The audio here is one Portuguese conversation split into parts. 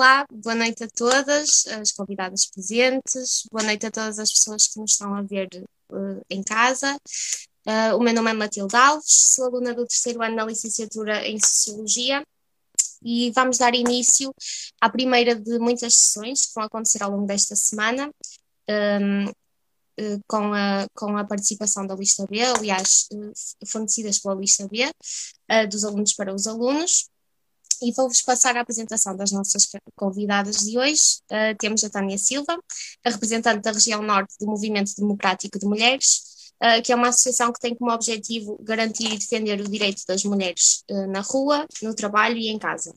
Olá, boa noite a todas as convidadas presentes, boa noite a todas as pessoas que nos estão a ver uh, em casa. Uh, o meu nome é Matilde Alves, sou aluna do terceiro ano na licenciatura em Sociologia e vamos dar início à primeira de muitas sessões que vão acontecer ao longo desta semana. Um, uh, com a, com a participação da lista B, aliás, fornecidas pela lista B, dos alunos para os alunos e vou-vos passar a apresentação das nossas convidadas de hoje. Uh, temos a Tânia Silva, a representante da região norte do Movimento Democrático de Mulheres, uh, que é uma associação que tem como objetivo garantir e defender o direito das mulheres uh, na rua, no trabalho e em casa.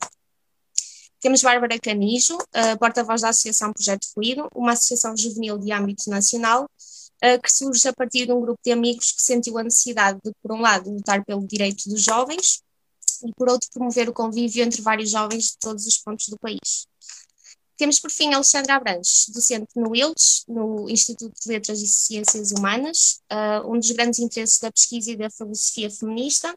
Temos Bárbara Canijo, porta-voz da Associação Projeto Fluido, uma associação juvenil de âmbito nacional, que surge a partir de um grupo de amigos que sentiu a necessidade de, por um lado, lutar pelo direito dos jovens e, por outro, promover o convívio entre vários jovens de todos os pontos do país. Temos, por fim, Alexandra Abranches, docente no ILS, no Instituto de Letras e Ciências Humanas, uh, um dos grandes interesses da pesquisa e da filosofia feminista.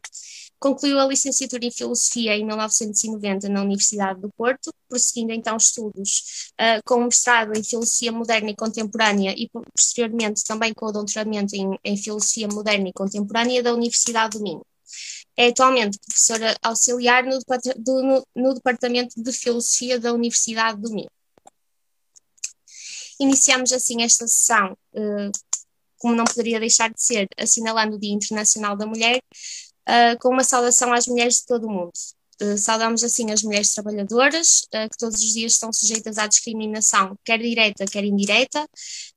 Concluiu a licenciatura em Filosofia em 1990 na Universidade do Porto, prosseguindo então estudos uh, com um mestrado em Filosofia Moderna e Contemporânea e, posteriormente, também com o doutoramento em, em Filosofia Moderna e Contemporânea da Universidade do Minho. É atualmente professora auxiliar no, do, no, no Departamento de Filosofia da Universidade do Minho. Iniciamos assim esta sessão, uh, como não poderia deixar de ser, assinalando o Dia Internacional da Mulher, uh, com uma saudação às mulheres de todo o mundo. Uh, saudamos assim as mulheres trabalhadoras, que todos os dias estão sujeitas à discriminação, quer direta, quer indireta,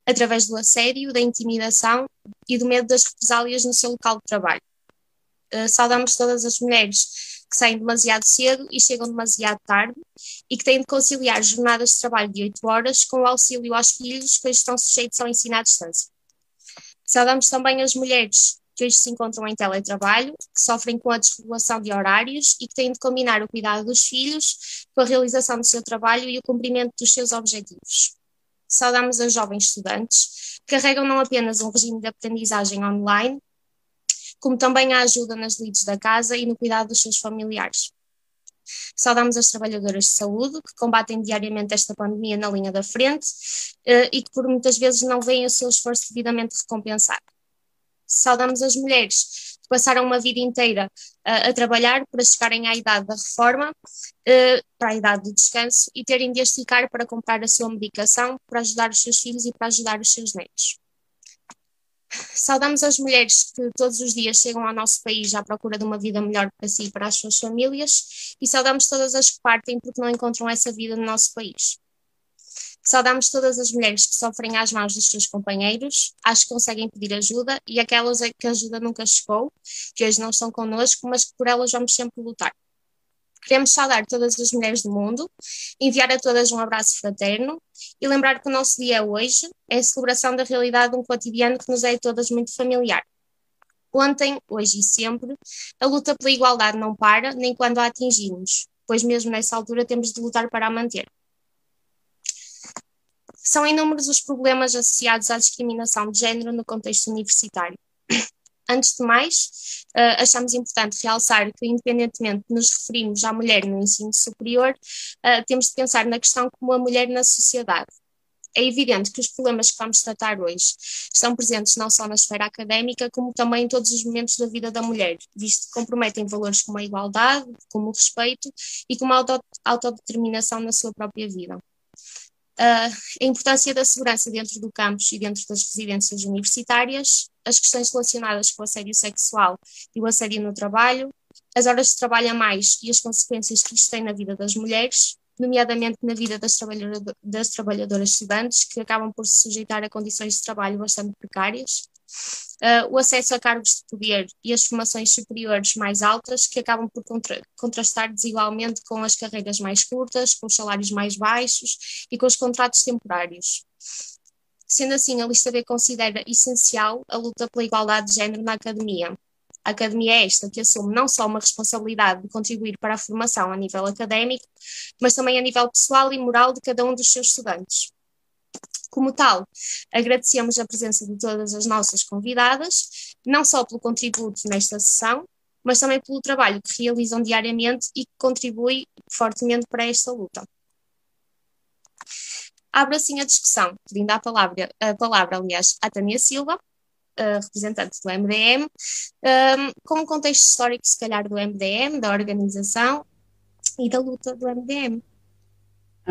através do assédio, da intimidação e do medo das represálias no seu local de trabalho saudamos todas as mulheres que saem demasiado cedo e chegam demasiado tarde e que têm de conciliar jornadas de trabalho de 8 horas com o auxílio aos filhos que hoje estão sujeitos ao ensino à distância. Saudamos também as mulheres que hoje se encontram em teletrabalho, que sofrem com a desregulação de horários e que têm de combinar o cuidado dos filhos com a realização do seu trabalho e o cumprimento dos seus objetivos. Saudamos as jovens estudantes, que carregam não apenas um regime de aprendizagem online, como também a ajuda nas lides da casa e no cuidado dos seus familiares. Saudamos as trabalhadoras de saúde que combatem diariamente esta pandemia na linha da frente uh, e que por muitas vezes não veem o seu esforço devidamente recompensado. Saudamos as mulheres que passaram uma vida inteira uh, a trabalhar para chegarem à idade da reforma, uh, para a idade do descanso e terem de esticar para comprar a sua medicação, para ajudar os seus filhos e para ajudar os seus netos. Saudamos as mulheres que todos os dias chegam ao nosso país à procura de uma vida melhor para si e para as suas famílias, e saudamos todas as que partem porque não encontram essa vida no nosso país. Saudamos todas as mulheres que sofrem às mãos dos seus companheiros, as que conseguem pedir ajuda e aquelas que a ajuda nunca chegou, que hoje não estão connosco, mas que por elas vamos sempre lutar. Queremos saudar todas as mulheres do mundo, enviar a todas um abraço fraterno e lembrar que o nosso dia hoje é a celebração da realidade de um cotidiano que nos é a todas muito familiar. Ontem, hoje e sempre, a luta pela igualdade não para, nem quando a atingimos, pois mesmo nessa altura temos de lutar para a manter. São inúmeros os problemas associados à discriminação de género no contexto universitário. Antes de mais, uh, achamos importante realçar que, independentemente de nos referirmos à mulher no ensino superior, uh, temos de pensar na questão como a mulher na sociedade. É evidente que os problemas que vamos tratar hoje estão presentes não só na esfera académica, como também em todos os momentos da vida da mulher, visto que comprometem valores como a igualdade, como o respeito e como a autodeterminação na sua própria vida. A importância da segurança dentro do campus e dentro das residências universitárias, as questões relacionadas com o assédio sexual e o assédio no trabalho, as horas de trabalho a mais e as consequências que isto tem na vida das mulheres, nomeadamente na vida das, das trabalhadoras estudantes, que acabam por se sujeitar a condições de trabalho bastante precárias, uh, o acesso a cargos de poder e as formações superiores mais altas, que acabam por contra contrastar desigualmente com as carreiras mais curtas, com os salários mais baixos e com os contratos temporários. Sendo assim, a lista B considera essencial a luta pela igualdade de género na academia. A academia é esta que assume não só uma responsabilidade de contribuir para a formação a nível académico, mas também a nível pessoal e moral de cada um dos seus estudantes. Como tal, agradecemos a presença de todas as nossas convidadas, não só pelo contributo nesta sessão, mas também pelo trabalho que realizam diariamente e que contribui fortemente para esta luta. Abro assim a discussão, pedindo a palavra, a palavra aliás, à Tânia Silva, representante do MDM, um, com um contexto histórico, se calhar, do MDM, da organização e da luta do MDM.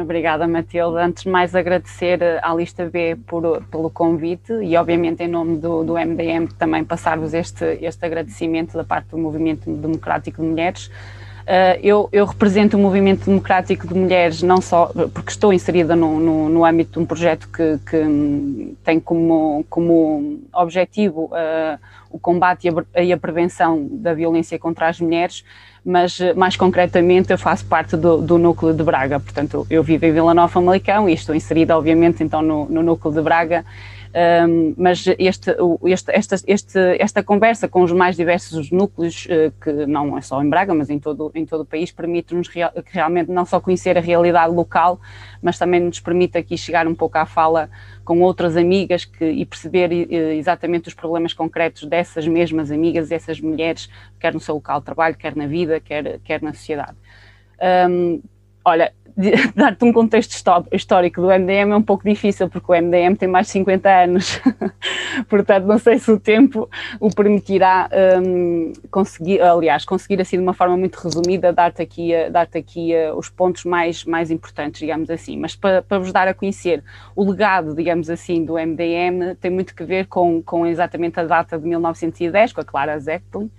Obrigada, Matilde. Antes de mais, agradecer à Lista B por, pelo convite e, obviamente, em nome do, do MDM, também passar-vos este, este agradecimento da parte do Movimento Democrático de Mulheres. Uh, eu, eu, represento o Movimento Democrático de Mulheres não só porque estou inserida no, no, no âmbito de um projeto que, que tem como, como objetivo uh, o combate e a, e a prevenção da violência contra as mulheres, mas eh, mais concretamente eu faço parte do, do, núcleo de Braga, portanto eu vivo em Vila Nova Famalicão e estou inserida obviamente então no, no núcleo de Braga, um, mas este, este, esta, este, esta conversa com os mais diversos núcleos, uh, que não é só em Braga, mas em todo, em todo o país, permite-nos real, realmente não só conhecer a realidade local, mas também nos permite aqui chegar um pouco à fala com outras amigas que, e perceber uh, exatamente os problemas concretos dessas mesmas amigas, dessas mulheres, quer no seu local de trabalho, quer na vida, quer, quer na sociedade. Um, olha, dar-te um contexto histórico do MDM é um pouco difícil, porque o MDM tem mais de 50 anos, portanto não sei se o tempo o permitirá um, conseguir, aliás, conseguir assim de uma forma muito resumida dar-te aqui, dar aqui uh, os pontos mais, mais importantes, digamos assim, mas para, para vos dar a conhecer o legado, digamos assim, do MDM tem muito que ver com, com exatamente a data de 1910, com a Clara Zetkin,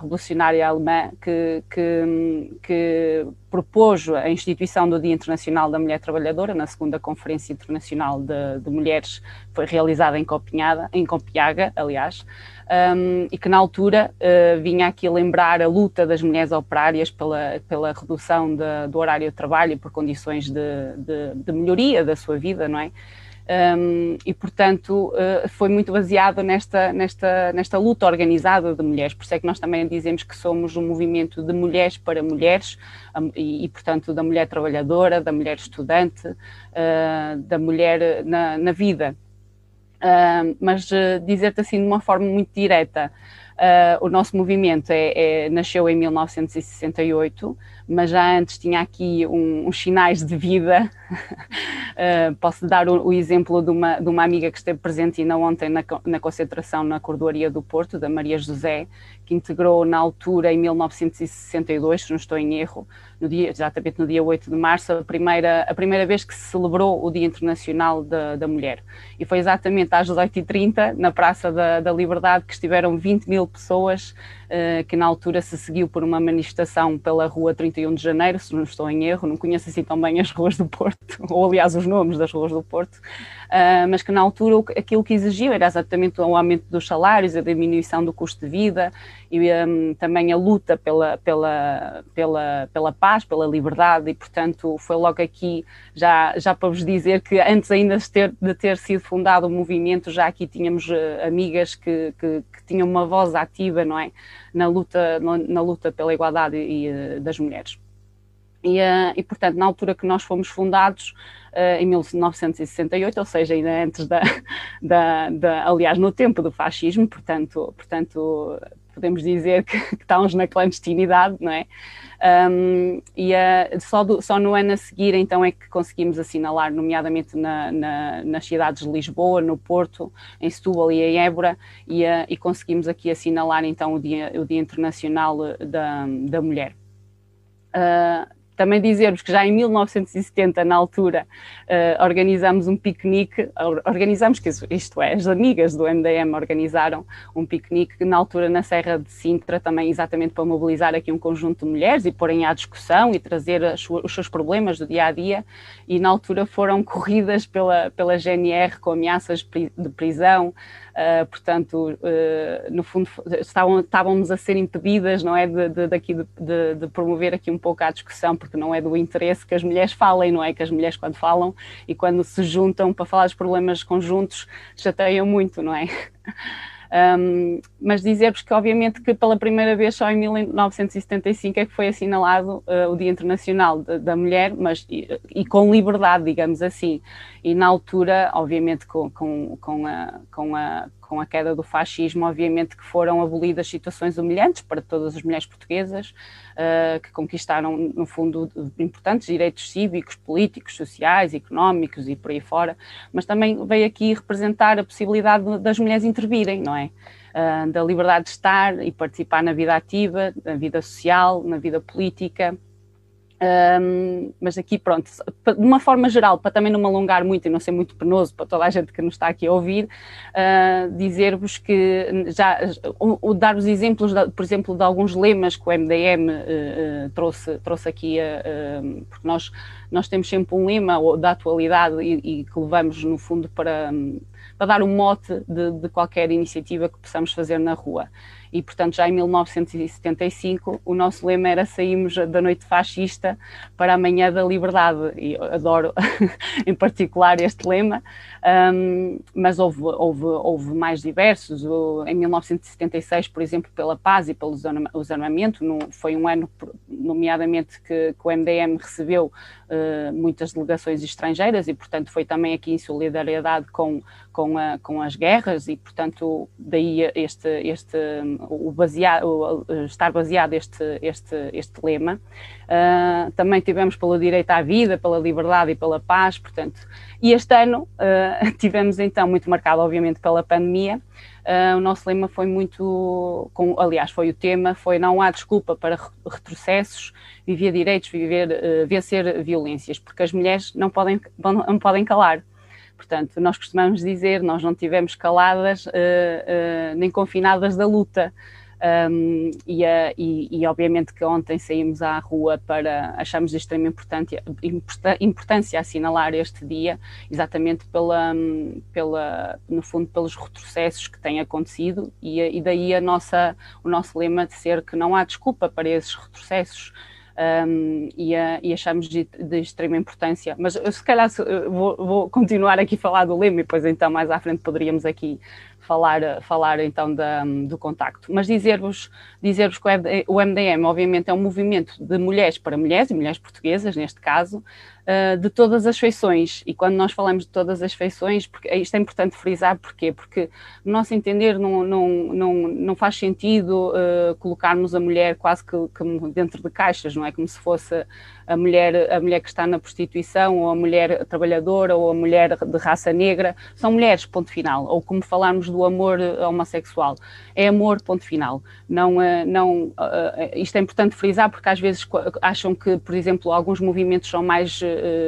revolucionária alemã que, que, que, propôs a instituição do Dia Internacional da Mulher Trabalhadora na segunda Conferência Internacional de, de Mulheres, foi realizada em Copenhaga, em Copenhaga aliás, um, e que na altura uh, vinha aqui lembrar a luta das mulheres operárias pela, pela redução de, do horário de trabalho e por condições de, de, de melhoria da sua vida, não é? Um, e, portanto, uh, foi muito baseado nesta, nesta, nesta luta organizada de mulheres. Por isso é que nós também dizemos que somos um movimento de mulheres para mulheres, um, e, e, portanto, da mulher trabalhadora, da mulher estudante, uh, da mulher na, na vida. Uh, mas dizer-te assim de uma forma muito direta, o nosso movimento é, é, nasceu em 1968 mas já antes tinha aqui um, uns sinais de vida. uh, posso dar o, o, exemplo de uma, de uma amiga que esteve presente ainda ontem na, na concentração na Cordoaria do Porto, da Maria José, que integrou na altura, em 1962, se não estou em erro, no dia, exatamente no dia 8 de março, a primeira, a primeira vez que se celebrou o Dia Internacional da, da Mulher. E foi exatamente às 18h30, na Praça da, da Liberdade, que estiveram 20 mil pessoas eh, que na altura se seguiu por uma manifestação pela Rua 31 de Janeiro, se não estou em erro, não conheço assim tão bem as ruas do Porto, ou aliás os nomes das ruas do Porto, uh, mas que na altura aquilo que exigiu era exatamente o aumento dos salários, a diminuição do custo de vida e um, também a luta pela, pela, pela, pela paz, pela liberdade, e portanto foi logo aqui, já, já para vos dizer que antes ainda de ter, de ter sido fundado o movimento, já aqui tínhamos uh, amigas que, que, que tinham uma voz ativa, não é? Na luta, na luta pela igualdade e, eh, das mulheres. E, uh, e, portanto, na altura que nós fomos fundados, uh, em 1968, ou seja, ainda antes da, da, da, aliás, no tempo do fascismo, portanto, portanto podemos dizer que, que estávamos na clandestinidade, não é? Um, e uh, só, do, só, no ano a seguir, então, é que conseguimos assinalar, nomeadamente na, na, nas cidades de Lisboa, no Porto, em Setúbal e em Évora, e, uh, e conseguimos aqui assinalar, então, o Dia, o dia Internacional da, da Mulher. Uh, também dizer-vos que já em 1970, na altura, uh, organizamos um piquenique, organizamos, que isto é, as amigas do MDM organizaram um piquenique na altura na Serra de Sintra, também exatamente para mobilizar aqui um conjunto de mulheres e porem à discussão e trazer os seus problemas do dia a dia. E na altura foram corridas pela, pela GNR com ameaças de prisão, Uh, portanto, uh, no fundo, estavam, estávamos a ser impedidas, não é, de, de, daqui, de, de, promover aqui um pouco a discussão, porque não é do interesse que as mulheres falem, não é? Que as mulheres, quando falam e quando se juntam para falar dos problemas conjuntos, chateiam muito, não é? Um, mas dizer-vos que, obviamente, que pela primeira vez só em 1975 é que foi assinalado uh, o Dia Internacional de, da Mulher, mas e, e, com liberdade, digamos assim. E na altura, obviamente, com, com, com, a, com, a, com a queda do fascismo, obviamente que foram abolidas situações humilhantes para todas as mulheres portuguesas, uh, que conquistaram, no fundo, importantes direitos cívicos, políticos, sociais, económicos e por aí fora, mas também veio aqui representar a possibilidade das mulheres intervirem, não é? Uh, da liberdade de estar e participar na vida ativa, na vida social, na vida política. Um, mas aqui, pronto, de uma forma geral, para também não me alongar muito e não ser muito penoso para toda a gente que nos está aqui a ouvir, uh, dizer-vos que já o, o dar-vos exemplos, de, por exemplo, de alguns lemas que o MDM uh, uh, trouxe, trouxe aqui, porque nós, nós temos sempre um lema da atualidade e, e que levamos, no fundo, para, para dar um mote de, de qualquer iniciativa que possamos fazer na rua. E, portanto, já em 1975 o nosso lema era saímos da noite fascista para a manhã da liberdade, e adoro em particular este lema, um, mas houve, houve, houve mais diversos. Em 1976, por exemplo, pela paz e pelo desarmamento, foi um ano, nomeadamente, que, que o MDM recebeu uh, muitas delegações estrangeiras e, portanto, foi também aqui em solidariedade com, com, a, com as guerras e, portanto, daí este, este o, baseado, o estar baseado este, este, este lema. Uh, também tivemos pelo direito à vida, pela liberdade e pela paz, portanto, e este ano uh, tivemos então muito marcado, obviamente, pela pandemia. Uh, o nosso lema foi muito, com, aliás, foi o tema, foi não há desculpa para retrocessos, viver direitos, viver, vencer violências, porque as mulheres não podem, não podem calar. Portanto, nós costumamos dizer, nós não tivemos caladas uh, uh, nem confinadas da luta. Um, e, uh, e, e, obviamente que ontem saímos à rua para achamos de extrema importância, importância assinalar este dia, exatamente pela, pela, no fundo, pelos retrocessos que têm acontecido, e, e daí a nossa, o nosso lema de ser que não há desculpa para esses retrocessos um, e, e, achamos de, de, extrema importância. Mas eu, se calhar vou, vou, continuar aqui a falar do lema e depois então mais à frente poderíamos aqui falar, falar então da, do contacto. Mas dizer-vos dizer que o MDM, obviamente, é um movimento de mulheres para mulheres, e mulheres portuguesas, neste caso, uh, de todas as feições. E quando nós falamos de todas as feições, porque, isto é importante frisar, porquê? Porque, no nosso entender, não, não, não, não faz sentido uh, colocarmos a mulher quase que, que, dentro de caixas, não é? Como se fosse a mulher, a mulher que está na prostituição, ou a mulher trabalhadora, ou a mulher de raça negra. São mulheres, ponto final. Ou como falarmos do amor homossexual. É amor, ponto final. Não, uh, não, isto é importante frisar, porque às vezes acham que, por exemplo, alguns movimentos são mais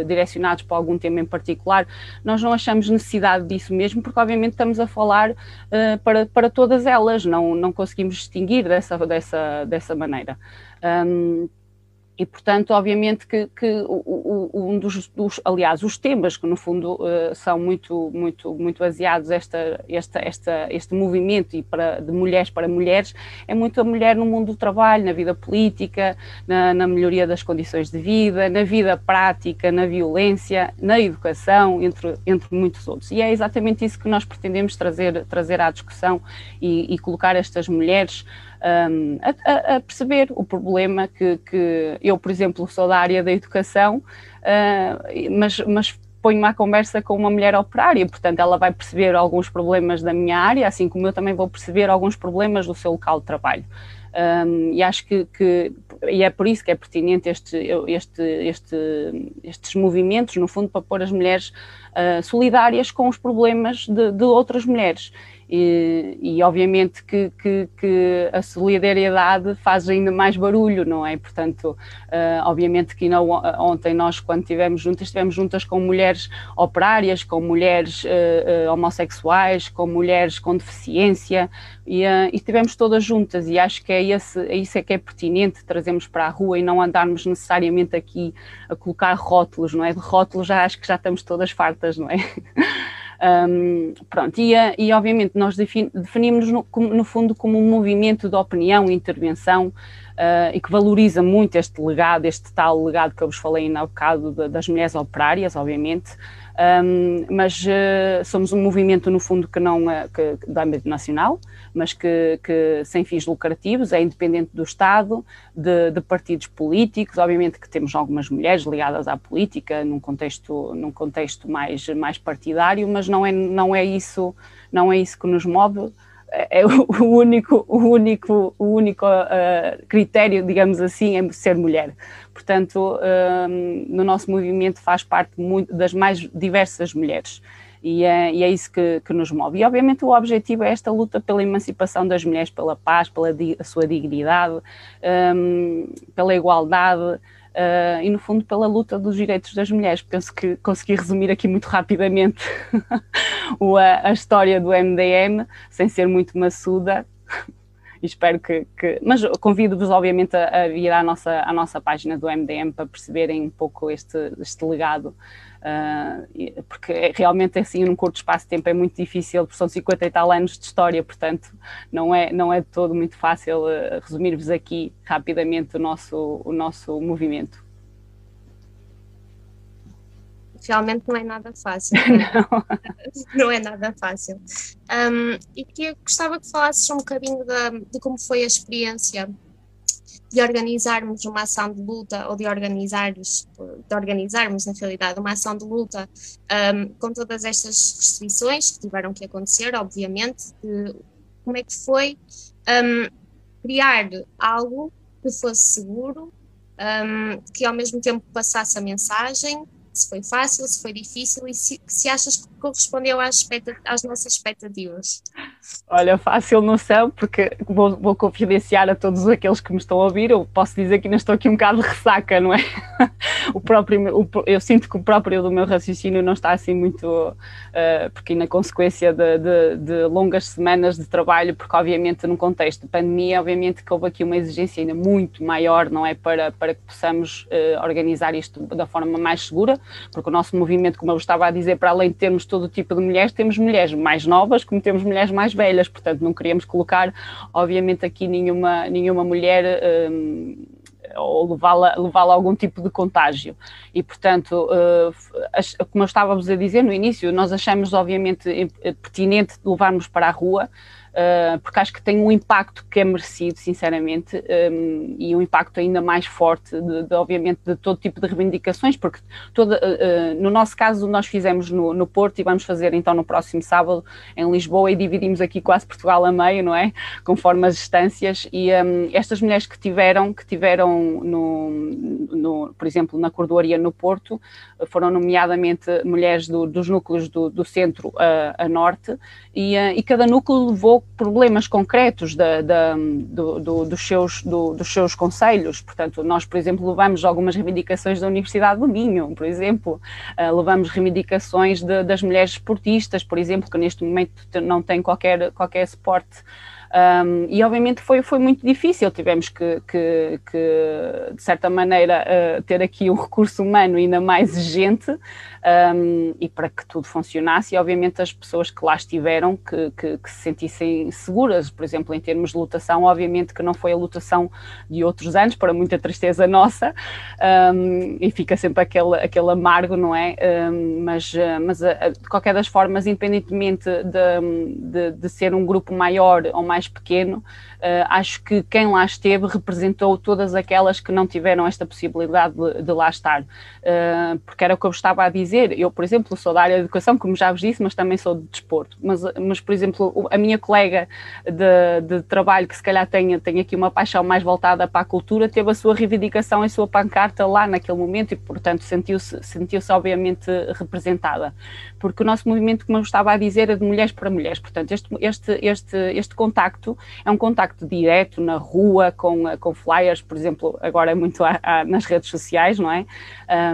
direcionados para algum tema em particular, nós não achamos necessidade disso mesmo, porque obviamente estamos a falar para, para todas elas, não, não conseguimos distinguir dessa, dessa, dessa maneira. Um, e, portanto, obviamente que, que o, um dos, dos, aliás, os temas que no fundo uh, são muito, muito, muito baseados esta, esta, esta, este movimento e para, de mulheres para mulheres é muito a mulher no mundo do trabalho, na vida política, na, na melhoria das condições de vida, na vida prática, na violência, na educação, entre, entre muitos outros. E é exatamente isso que nós pretendemos trazer, trazer à discussão e, e colocar estas mulheres um, a, a, perceber o problema que, que, eu, por exemplo, sou da área da educação, mas, mas ponho-me à conversa com uma mulher operária, portanto ela vai perceber alguns problemas da minha área, assim como eu também vou perceber alguns problemas do seu local de trabalho. Um, e acho que, que, e é por isso que é pertinente este, este, este, estes movimentos, no fundo, para pôr as mulheres uh, solidárias com os problemas de, de outras mulheres. E, e obviamente que, que, que, a solidariedade faz ainda mais barulho, não é? Portanto, uh, obviamente que não, ontem nós, quando estivemos juntas, estivemos juntas com mulheres operárias, com mulheres uh, uh, homossexuais, com mulheres com deficiência, e, e estivemos todas juntas, e acho que é, esse, é isso é que é pertinente trazermos para a rua e não andarmos necessariamente aqui a colocar rótulos, não é? De rótulos já acho que já estamos todas fartas, não é? Um, pronto, e, e, obviamente nós definimos no, no, fundo como um movimento de opinião e intervenção uh, e que valoriza muito este legado, este tal legado que eu vos falei há bocado de, das mulheres operárias, obviamente, Um, mas uh, somos um movimento, no fundo, que não é que, do âmbito nacional, mas que, que, sem fins lucrativos, é independente do Estado, de, de, partidos políticos. Obviamente que temos algumas mulheres ligadas à política num contexto, num contexto mais, mais partidário, mas não é, não é isso, não é isso que nos move é o único, o único, o único uh, critério, digamos assim, é ser mulher. Portanto, uh, no nosso movimento faz parte muito das mais diversas mulheres. E é, e é isso que, que, nos move. E, obviamente, o objetivo é esta luta pela emancipação das mulheres, pela paz, pela a sua dignidade, um, pela igualdade, uh, e, no fundo, pela luta dos direitos das mulheres. Penso que consegui resumir aqui muito rapidamente a, a, história do MDM, sem ser muito maçuda. espero que, que, Mas convido-vos, obviamente, a, a vir à nossa, à nossa página do MDM para perceberem um pouco este, este legado uh, porque realmente assim num curto espaço de tempo é muito difícil, porque são 50 e tal anos de história, portanto não é, não é de todo muito fácil uh, resumir-vos aqui rapidamente o nosso, o nosso movimento. Realmente não é nada fácil. Não, não é nada fácil. Um, e que gostava que falasses um bocadinho de, de como foi a experiência de organizarmos uma ação de luta ou de, organizar, de organizarmos, na realidade, uma ação de luta um, com todas estas restrições que tiveram que acontecer, obviamente, de, como é que foi um, criar algo que fosse seguro, um, que ao mesmo tempo passasse a mensagem, se foi fácil, se foi difícil e se, se achas que correspondeu às, às, nossas expectativas. Olha, fácil não são, porque vou, vou, confidenciar a todos aqueles que me estão a ouvir, eu posso dizer que ainda estou aqui um bocado de ressaca, não é? o próprio, o, eu sinto que o próprio do meu raciocínio não está assim muito, uh, porque na consequência de, de, de, longas semanas de trabalho, porque obviamente no contexto de pandemia, obviamente que houve aqui uma exigência ainda muito maior, não é? Para, para que possamos uh, organizar isto da forma mais segura, porque o nosso movimento, como eu estava a dizer, para além de termos todo tipo de mulheres, temos mulheres mais novas, como temos mulheres mais velhas, portanto não queríamos colocar, obviamente, aqui nenhuma, nenhuma mulher. Um, ou levá-la levá a algum tipo de contágio. E, portanto, uh, como eu estávamos a dizer no início, nós achamos, obviamente, pertinente levarmos para a rua uh, porque acho que tem um impacto que é merecido, sinceramente, um, e um impacto ainda mais forte, de, de, obviamente, de todo tipo de reivindicações, porque toda, uh, no nosso caso nós fizemos no, no, Porto e vamos fazer então no próximo sábado em Lisboa e dividimos aqui quase Portugal a meio, não é? Conforme as distâncias e um, estas mulheres que tiveram, que tiveram no, no, por exemplo, na Cordoaria no Porto, foram nomeadamente mulheres do, dos núcleos do, do centro a, a norte e, uh, e cada núcleo levou problemas concretos da, da, do, do, dos, seus, do, dos seus conselhos. Portanto, nós, por exemplo, levamos algumas reivindicações da Universidade do Minho, por exemplo, uh, levamos reivindicações de, das mulheres esportistas, por exemplo, que neste momento não têm qualquer, qualquer suporte um, e obviamente foi, foi muito difícil, tivemos que, que, que de certa maneira, uh, ter aqui um recurso humano ainda mais exigente um, e para que tudo funcionasse, e obviamente as pessoas que lá estiveram que, que, que, se sentissem seguras, por exemplo, em termos de lutação, obviamente que não foi a lutação de outros anos, para muita tristeza nossa, um, e fica sempre aquele, aquele amargo, não é? mas mas de qualquer das formas, independentemente de, de, de ser um grupo maior ou mais pequeno, acho que quem lá esteve representou todas aquelas que não tiveram esta possibilidade de, de lá estar. Uh, porque era o que eu estava a dizer. Eu, por exemplo, sou da área de educação, como já vos disse, mas também sou de desporto. Mas, mas por exemplo, a minha colega de, de trabalho, que se calhar tem, tem aqui uma paixão mais voltada para a cultura, teve a sua reivindicação e a sua pancarta lá naquele momento e, portanto, sentiu-se sentiu -se, obviamente representada. Porque o nosso movimento, como eu estava a dizer, é de mulheres para mulheres. Portanto, este, este, este, este contacto é um contacto contacto direto na rua com, com flyers, por exemplo, agora é muito a, a, nas redes sociais, não é?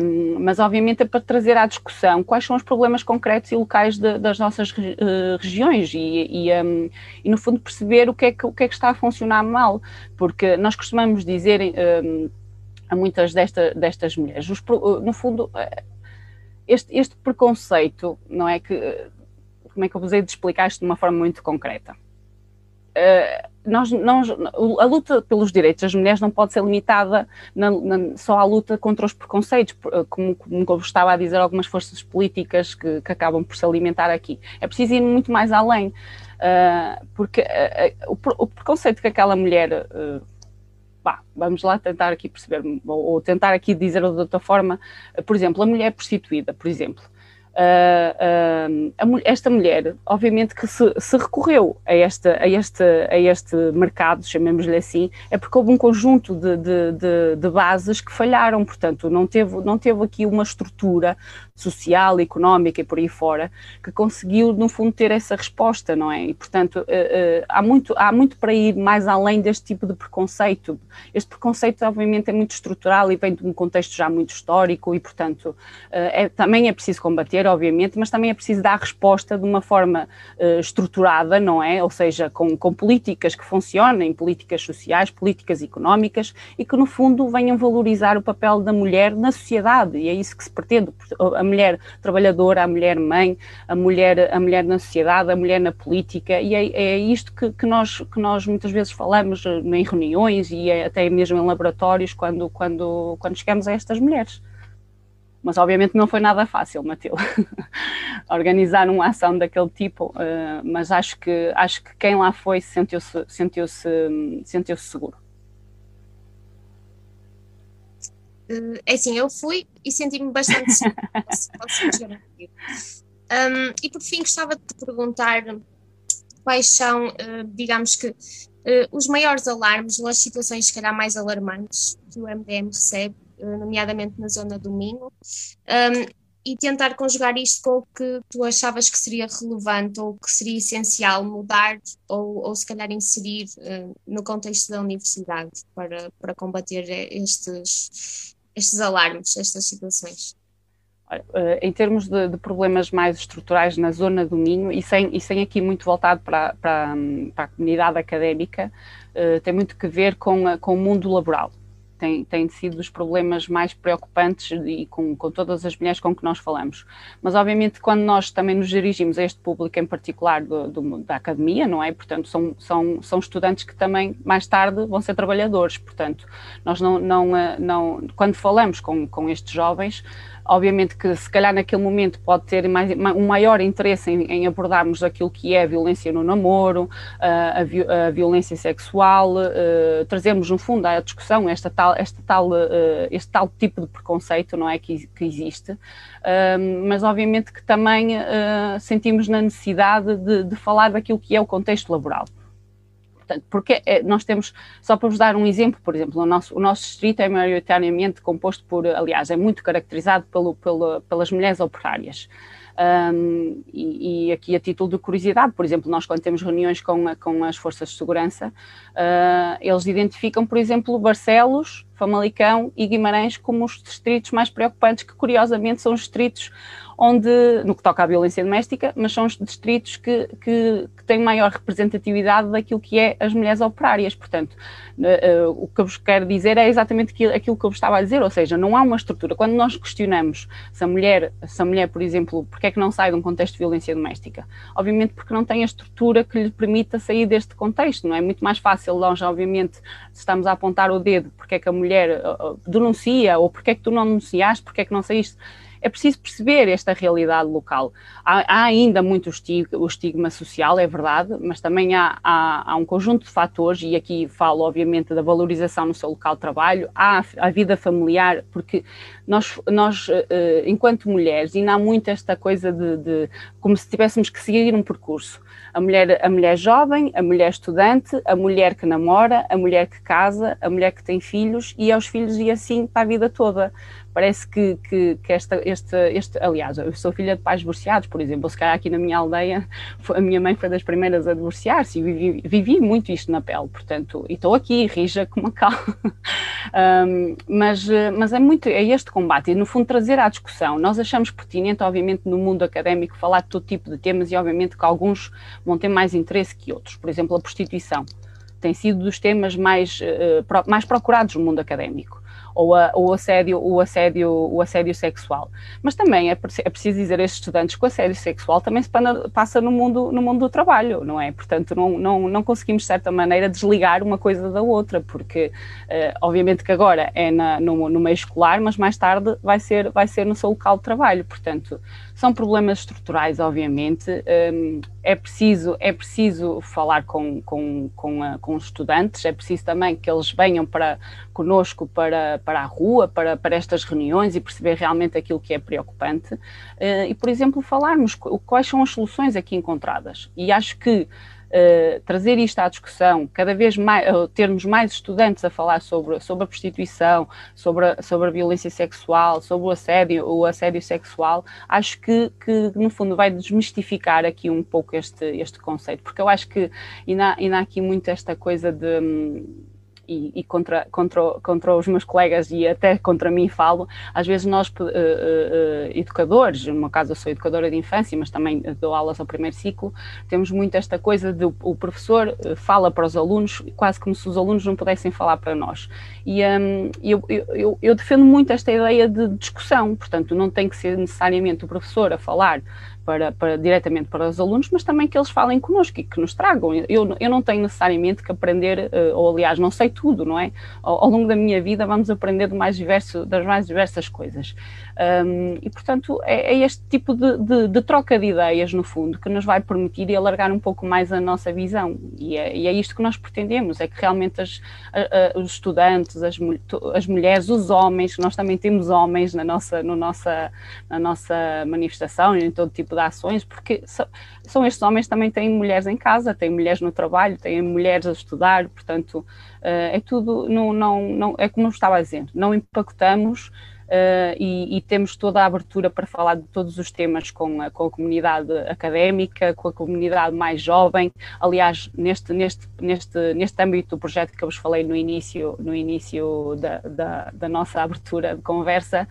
Um, mas obviamente é para trazer à discussão quais são os problemas concretos e locais de, das nossas uh, regiões e, e, um, e, no fundo perceber o que, é que, o que é que está a funcionar mal, porque nós costumamos dizer um, a muitas desta, destas mulheres, os, no fundo, eh, este, este preconceito, não é que como é que eu vos hei de explicar isto de uma forma muito concreta? Uh, nós, nós, a luta pelos direitos das mulheres não pode ser limitada na, na, só à luta contra os preconceitos, como, como eu estava a dizer, algumas forças políticas que, que acabam por se alimentar aqui. É preciso ir muito mais além, uh, porque uh, o, o, preconceito que aquela mulher. Vamos lá tentar aqui perceber, ou, ou tentar aqui dizer de outra forma, por exemplo, a mulher prostituída, por exemplo, Esta mulher, obviamente que se, se recorreu a, esta, a, este, a este mercado, chamemos-lhe assim, é porque houve um conjunto de, de, de, de, bases que falharam, portanto, não teve, não teve aqui uma estrutura social, económica e por aí fora que conseguiu, no fundo, ter essa resposta, não é? E, portanto, uh, há, muito, há muito para ir mais além deste tipo de preconceito. Este preconceito, obviamente, é muito estrutural e vem de um contexto já muito histórico e, portanto, é, também é preciso combater obviamente, mas também é preciso dar resposta de uma forma estruturada, não é? Ou seja, com, com políticas que funcionem, políticas sociais, políticas económicas e que, no fundo, venham valorizar o papel da mulher na sociedade, e é isso que se pretende. A mulher trabalhadora, a mulher mãe, a mulher, a mulher na sociedade, a mulher na política, e é, é isto que, que, nós, que nós muitas vezes falamos eh, em reuniões e até mesmo em laboratórios quando, quando, quando chegamos a estas mulheres. Mas obviamente não foi nada fácil, Matilde, organizar uma ação daquele tipo, uh, mas acho que, acho que quem lá foi sentiu-se sentiu -se, sentiu -se seguro. Uh, é assim, eu fui e senti-me bastante seguro. um, e por fim gostava de te perguntar quais são, uh, digamos que, os maiores alarmes nas situações, se calhar, mais alarmantes que o MDM recebe eh, nomeadamente na zona do Minho, um, e tentar conjugar isto com o que tu achavas que seria relevante ou que seria essencial mudar ou, ou se calhar inserir uh, no contexto da universidade para, para combater estes, estes alarmes, estas situações. Eh, em termos de, de, problemas mais estruturais na zona do Minho, e sem, e sem aqui muito voltado para, para, para a comunidade académica, uh, tem muito que ver com, com o mundo laboral tem, tem sido os problemas mais preocupantes e com, com todas as mulheres com que nós falamos. Mas, obviamente, quando nós também nos dirigimos a este público em particular do, do, da academia, não é? Portanto, são, são, são estudantes que também, mais tarde, vão ser trabalhadores. Portanto, nós não, não, eh, não quando falamos com, com estes jovens, Obviamente que se calhar naquele momento pode ter mais, um maior interesse em, em, abordarmos aquilo que é a violência no namoro, a, a, violência sexual, uh, trazermos no fundo à discussão esta tal, esta tal, uh, este tal tipo de preconceito não é que, que existe, mas obviamente que também sentimos na necessidade de, de falar daquilo que é o contexto laboral. Portanto, porque é, nós temos, só para vos dar um exemplo, por exemplo, o nosso, o nosso distrito é maioritariamente composto por, aliás, é muito caracterizado pelo, pelo, pelas mulheres operárias. Um, e, e, aqui a título de curiosidade, por exemplo, nós quando temos reuniões com, com as forças de segurança, uh, eles identificam, por exemplo, Barcelos, Famalicão e Guimarães como os distritos mais preocupantes, que curiosamente são os distritos onde, no que toca à violência doméstica, mas são os distritos que, que, que têm maior representatividade daquilo que é as mulheres operárias. Portanto, uh, uh, o que eu vos quero dizer é exatamente aquilo, aquilo, que eu vos estava a dizer, ou seja, não há uma estrutura. Quando nós questionamos se a mulher, se a mulher por exemplo, porque é que não sai de um contexto de violência doméstica? Obviamente porque não tem a estrutura que lhe permita sair deste contexto, não é? Muito mais fácil nós, obviamente, se estamos a apontar o dedo porque é que a mulher uh, denuncia ou porque é que tu não denunciaste, porque é que não saíste é preciso perceber esta realidade local. Há, há ainda muito o estigma, social, é verdade, mas também há, há, há, um conjunto de fatores, e aqui falo, obviamente, da valorização no seu local de trabalho, há a vida familiar, porque nós, nós uh, enquanto mulheres, ainda há muito esta coisa de, de como se tivéssemos que seguir um percurso a mulher, a mulher jovem, a mulher estudante, a mulher que namora, a mulher que casa, a mulher que tem filhos e aos filhos e assim para a vida toda. Parece que, que, que esta, este, este, aliás, eu sou filha de pais divorciados, por exemplo, se calhar aqui na minha aldeia, a minha mãe foi das primeiras a divorciar-se e vivi, vivi, muito isto na pele, portanto, e estou aqui, rija como uma cal. um, mas, mas é muito, é este combate, e no fundo trazer à discussão, nós achamos pertinente, obviamente, no mundo académico, falar de todo tipo de temas e obviamente que alguns vão ter mais interesse que outros, por exemplo, a prostituição. Tem sido dos temas mais, uh, mais procurados no mundo académico ou, a, o, assédio, o, assédio, o assédio sexual. Mas também é, é preciso dizer a estes estudantes que o assédio sexual também se passa no mundo, no mundo do trabalho, não é? Portanto, não, não, não conseguimos, de certa maneira, desligar uma coisa da outra, porque, uh, obviamente, que agora é na, no, no meio escolar, mas mais tarde vai ser, vai ser no seu local de trabalho. Portanto, são problemas estruturais, obviamente. Um, é, preciso, é preciso falar com, com, com, a, com, os estudantes, é preciso também que eles venham para, conosco para, para a rua, para, para estas reuniões e perceber realmente aquilo que é preocupante. Uh, e, por exemplo, falarmos quais são as soluções aqui encontradas. E acho que uh, trazer isto à discussão, cada vez mais, uh, termos mais estudantes a falar sobre, sobre a prostituição, sobre a, sobre a violência sexual, sobre o assédio, o assédio sexual, acho que, que no fundo vai desmistificar aqui um pouco este, este conceito, porque eu acho que ainda, ainda há aqui muito esta coisa de hum, e, e contra, contra, contra os meus colegas e até contra mim falo, às vezes nós, uh, uh, educadores, no meu caso eu sou educadora de infância, mas também dou aulas ao primeiro ciclo, temos muito esta coisa de o professor fala para os alunos quase como se os alunos não pudessem falar para nós. E um, eu, eu, eu defendo muito esta ideia de discussão, portanto não tem que ser necessariamente o professor a falar para, para, diretamente para os alunos, mas também que eles falem connosco e que nos tragam. Eu, eu não tenho necessariamente que aprender, eh, ou aliás, não sei tudo, não é? Ao, ao longo da minha vida vamos aprender mais diverso, das mais diversas coisas. Um, e, portanto, é, é este tipo de, de, de, troca de ideias, no fundo, que nos vai permitir alargar um pouco mais a nossa visão. E é, e é isto que nós pretendemos: é que realmente as, a, a, os estudantes, as, as mulheres, os homens, que nós também temos homens na nossa, no nossa, na nossa manifestação e em todo tipo de ações, porque são, são estes homens também têm mulheres em casa, têm mulheres no trabalho, têm mulheres a estudar, portanto, uh, é tudo, não, não, não, é como eu estava a dizer, não impactamos uh, e, e, temos toda a abertura para falar de todos os temas com a, com a comunidade académica, com a comunidade mais jovem. Aliás, neste, neste, neste, neste âmbito do projeto que eu vos falei no início, no início da, da, da nossa abertura de conversa,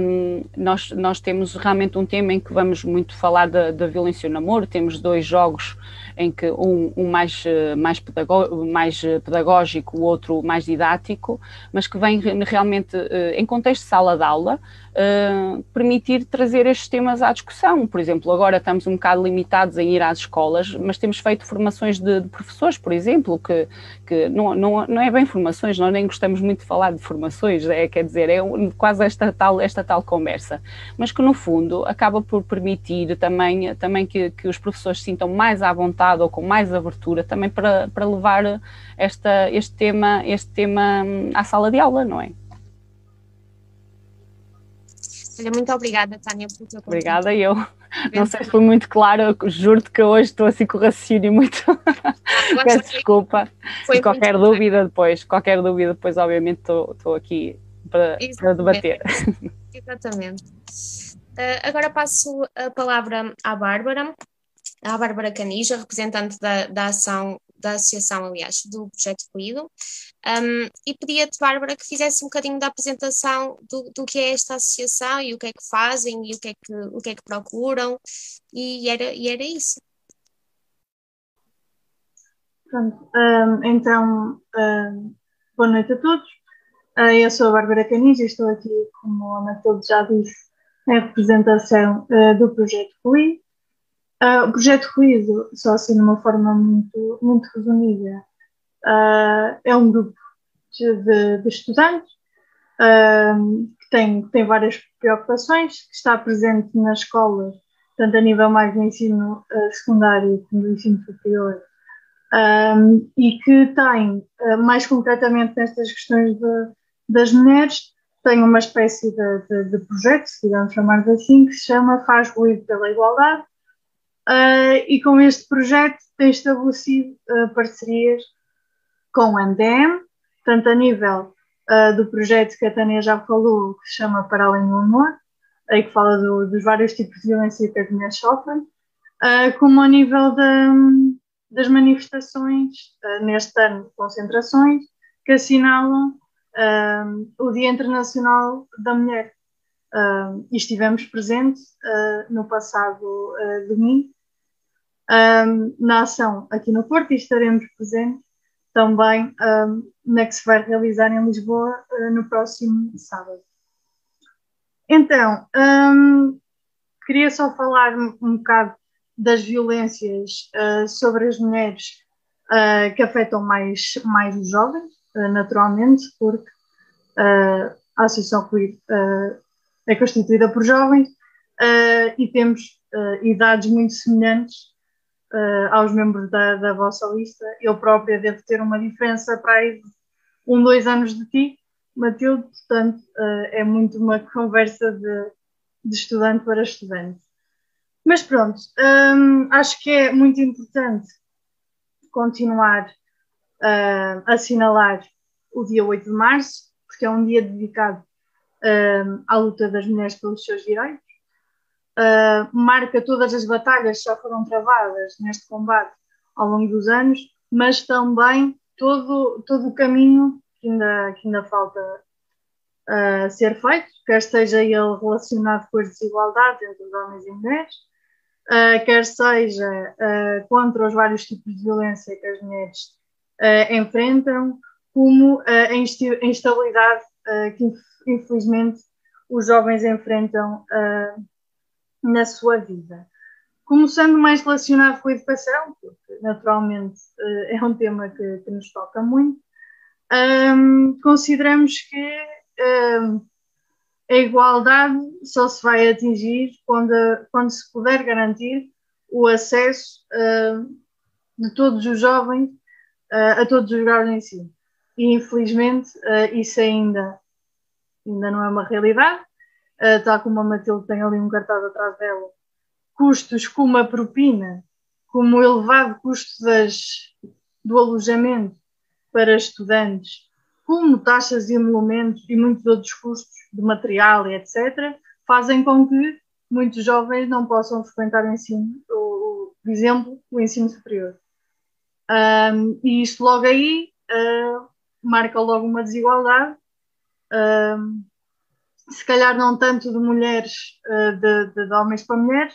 um, nós, nós temos realmente um tema em que vamos muito falar da, violência no namoro, temos dois jogos em que um, um mais, mais, pedagó mais pedagógico, o outro mais didático, mas que vem realmente eh, em contexto de sala de aula, permitir trazer estes temas à discussão. Por exemplo, agora estamos um bocado limitados em ir às escolas, mas temos feito formações de, de professores, por exemplo, que, que não, não, não é bem formações, nós nem gostamos muito de falar de formações, é, quer dizer, é quase esta tal, esta tal conversa, mas que no fundo acaba por permitir também, também que, que os professores se sintam mais à vontade ou com mais abertura também para, para levar esta, este, tema, este tema hum, à sala de aula, não é? Olha, muito obrigada, Tânia, pelo teu Obrigada, eu. Não sei se foi muito claro, juro-te que hoje estou assim com o raciocínio muito. Peço desculpa. Foi qualquer dúvida claro. depois, qualquer dúvida depois, obviamente, estou, estou aqui para, para debater. Exatamente. Uh, agora passo a palavra à Bárbara, à Bárbara Canija, representante da, da ação da associação, aliás, do Projeto Ruído, um, e pedia-te, Bárbara, que fizesse um bocadinho da apresentação do, do que é esta associação e o que é que fazem e o que é que, o que, é que procuram, e era, e era isso. Pronto, então, boa noite a todos. Uh, eu sou a Bárbara Canis e estou aqui, como a Matilde já disse, em representação uh, do Projeto Ruído. Uh, o projeto Ruído, só assim de uma forma muito, muito resumida, uh, é um grupo de, de estudantes uh, que tem, tem várias preocupações, que está presente nas escolas, tanto a nível mais do ensino secundário como do ensino superior, e que tem, mais concretamente nestas questões de, das mulheres, tem uma espécie de, de, de projeto, se quisermos chamar assim, que se chama Faz Ruído pela Igualdade, Uh, e com este projeto tem estabelecido uh, parcerias com o MDM, tanto a nível uh, do projeto que a Tânia já falou, que se chama Para Além do Amor, aí que fala do, dos vários tipos de violência que as mulheres sofrem, como a nível da, das manifestações, neste ano de concentrações, que assinalam o Dia Internacional da Mulher. e estivemos presentes no passado domingo um, na ação aqui no Porto e estaremos presentes também um, na que se vai realizar em Lisboa uh, no próximo sábado. Então, um, queria só falar um, bocado das violências uh, sobre as mulheres uh, que afetam mais, mais os jovens, naturalmente, porque a Associação Queer é constituída por jovens e temos idades muito semelhantes uh, aos membros da, da vossa lista. Eu própria devo ter uma diferença para aí um, dois anos de ti, Matilde, portanto, uh, é muito uma conversa de, de, estudante para estudante. Mas pronto, um, acho que é muito importante continuar uh, a assinalar o dia 8 de março, porque é um dia dedicado uh, à luta das mulheres pelos seus direitos uh, marca todas as batalhas que já foram travadas neste combate ao longo dos anos, mas também todo, todo o caminho que ainda, que ainda falta uh, ser feito, quer seja ele relacionado com as desigualdades entre os homens e mulheres, uh, quer seja uh, contra os vários tipos de violência que as mulheres enfrentam, como a instabilidade que infelizmente os jovens enfrentam na sua vida. Começando mais relacionado com a educação, porque naturalmente eh, é um tema que, que nos toca muito, um, consideramos que um, a igualdade só se vai atingir quando, quando se puder garantir o acesso de todos os jovens uh, a todos os graus de ensino. E infelizmente uh, isso ainda, ainda não é uma realidade uh, como a Matilde tem ali um cartaz atrás dela, custos como a propina, como o elevado custo das, do alojamento para estudantes, como taxas de emolumentos e muitos outros custos de material e etc., fazem com que muitos jovens não possam frequentar o ensino, por exemplo, o ensino superior. Um, e isto logo aí uh, marca logo uma desigualdade um, se calhar não tanto de mulheres, uh, de, de, de, homens para mulheres,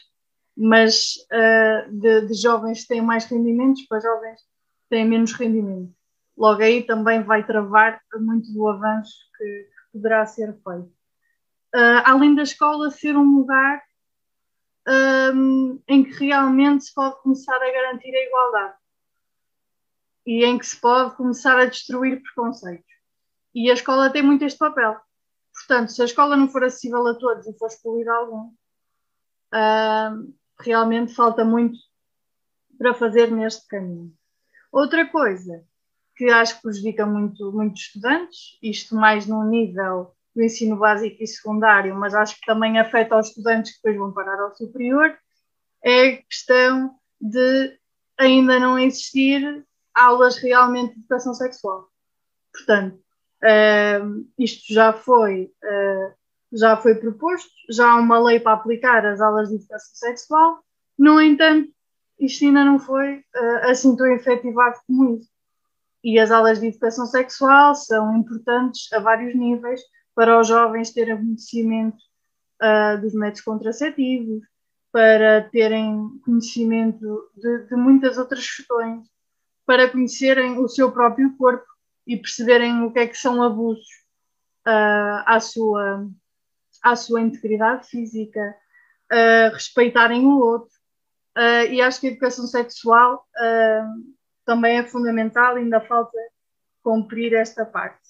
mas uh, de, de, jovens que têm mais rendimentos para jovens que têm menos rendimento. Logo aí também vai travar muito do avanço que, que poderá ser feito. Uh, além da escola ser um lugar um, em que realmente se pode começar a garantir a igualdade e em que se pode começar a destruir preconceitos. E a escola tem muito este papel Portanto, se a escola não for acessível a todos e for excluir algum, uh, realmente falta muito para fazer neste caminho. Outra coisa que acho que prejudica muito muitos estudantes, isto mais no nível do ensino básico e secundário, mas acho que também afeta os estudantes que depois vão parar ao superior, é a questão de ainda não existir aulas realmente de educação sexual. Portanto, Isto já foi, uh, já foi proposto, já há uma lei para aplicar as aulas de educação sexual, no entanto, isto ainda não foi uh, assim tão efetivado como isso. E as aulas de educação sexual são importantes a vários níveis para os jovens terem conhecimento ah, dos métodos contraceptivos, para terem conhecimento de, de muitas outras questões, para conhecerem o seu próprio corpo e perceberem o que é que são abusos uh, à, sua, à sua integridade física, uh, respeitarem o outro. Uh, e acho que a educação sexual também é fundamental, ainda falta cumprir esta parte.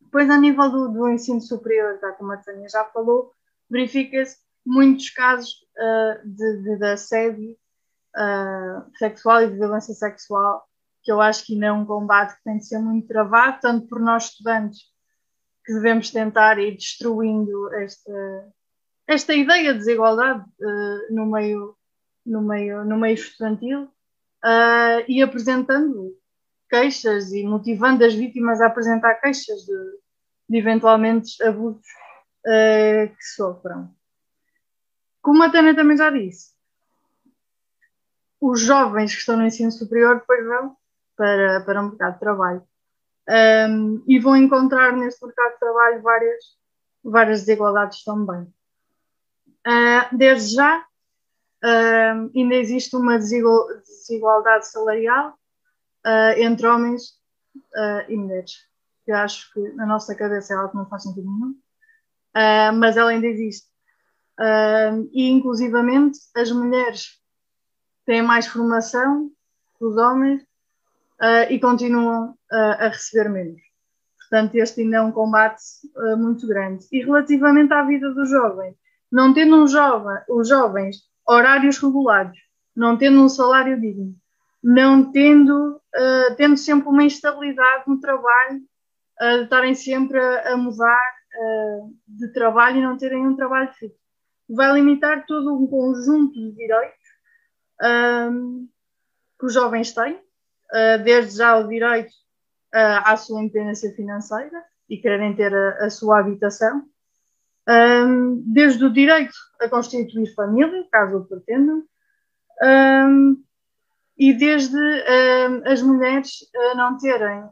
Depois, a nível do, do ensino superior, tá, como a Tânia já falou, verifica-se muitos casos de, de, de, assédio sexual e de violência sexual que eu acho que ainda é um combate que tem de ser muito travado, tanto por nós estudantes, que devemos tentar ir destruindo esta, esta ideia de desigualdade uh, no, meio, no, meio, no meio estudantil uh, e apresentando queixas e motivando as vítimas a apresentar queixas de, de eventualmente abusos uh, que sofram. Como a Tânia também já disse, os jovens que estão no ensino superior depois vão para, para o mercado de trabalho. Um, e vão encontrar neste mercado de trabalho várias, várias desigualdades também. Uh, desde já, uh, ainda existe uma desigualdade salarial uh, entre homens uh, e mulheres. Eu acho que na nossa cabeça é algo que não faz sentido nenhum, mas ela ainda existe. e inclusivamente as mulheres têm mais formação que os homens e continuam a receber menos. Portanto, este ainda é um combate muito grande. E relativamente à vida dos jovens, não tendo um jovem, os jovens horários regulados, não tendo um salário digno, não tendo, uh, tendo sempre uma instabilidade no trabalho, uh, estarem sempre a, a mudar uh, de trabalho e não terem um trabalho fixo. Vai limitar todo um conjunto de direitos que os jovens têm, uh, desde já o direito à sua independência financeira e quererem ter a, a sua habitação, um, desde o direito a constituir família, caso o pretendam, um, e desde um, as mulheres não terem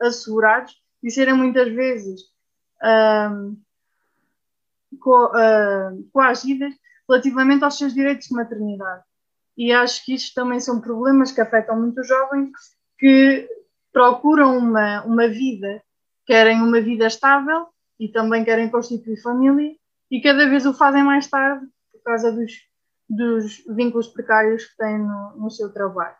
assegurados e serem muitas vezes co uh, coagidas relativamente aos seus direitos de maternidade. E acho que isto também são problemas que afetam muitos jovens que procuram uma, uma vida, querem uma vida estável e também querem constituir família e cada vez o fazem mais tarde por causa dos, dos vínculos precários que têm no, no seu trabalho.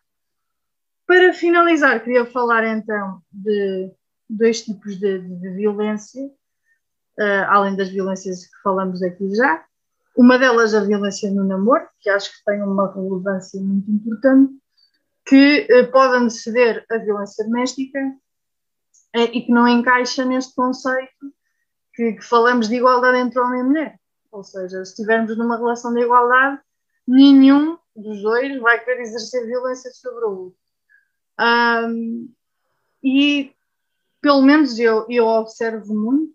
Para finalizar, queria falar então de dois tipos de, de violência, uh, além das violências que falamos aqui já. Uma delas a violência no namoro, que acho que tem uma relevância muito importante, que uh, pode anteceder a violência doméstica uh, e que não encaixa neste conceito que, que, falamos de igualdade entre homem e mulher. Ou seja, se estivermos numa relação de igualdade, nenhum dos dois vai querer exercer violência sobre o outro. Um, e, pelo menos, eu, eu observo muito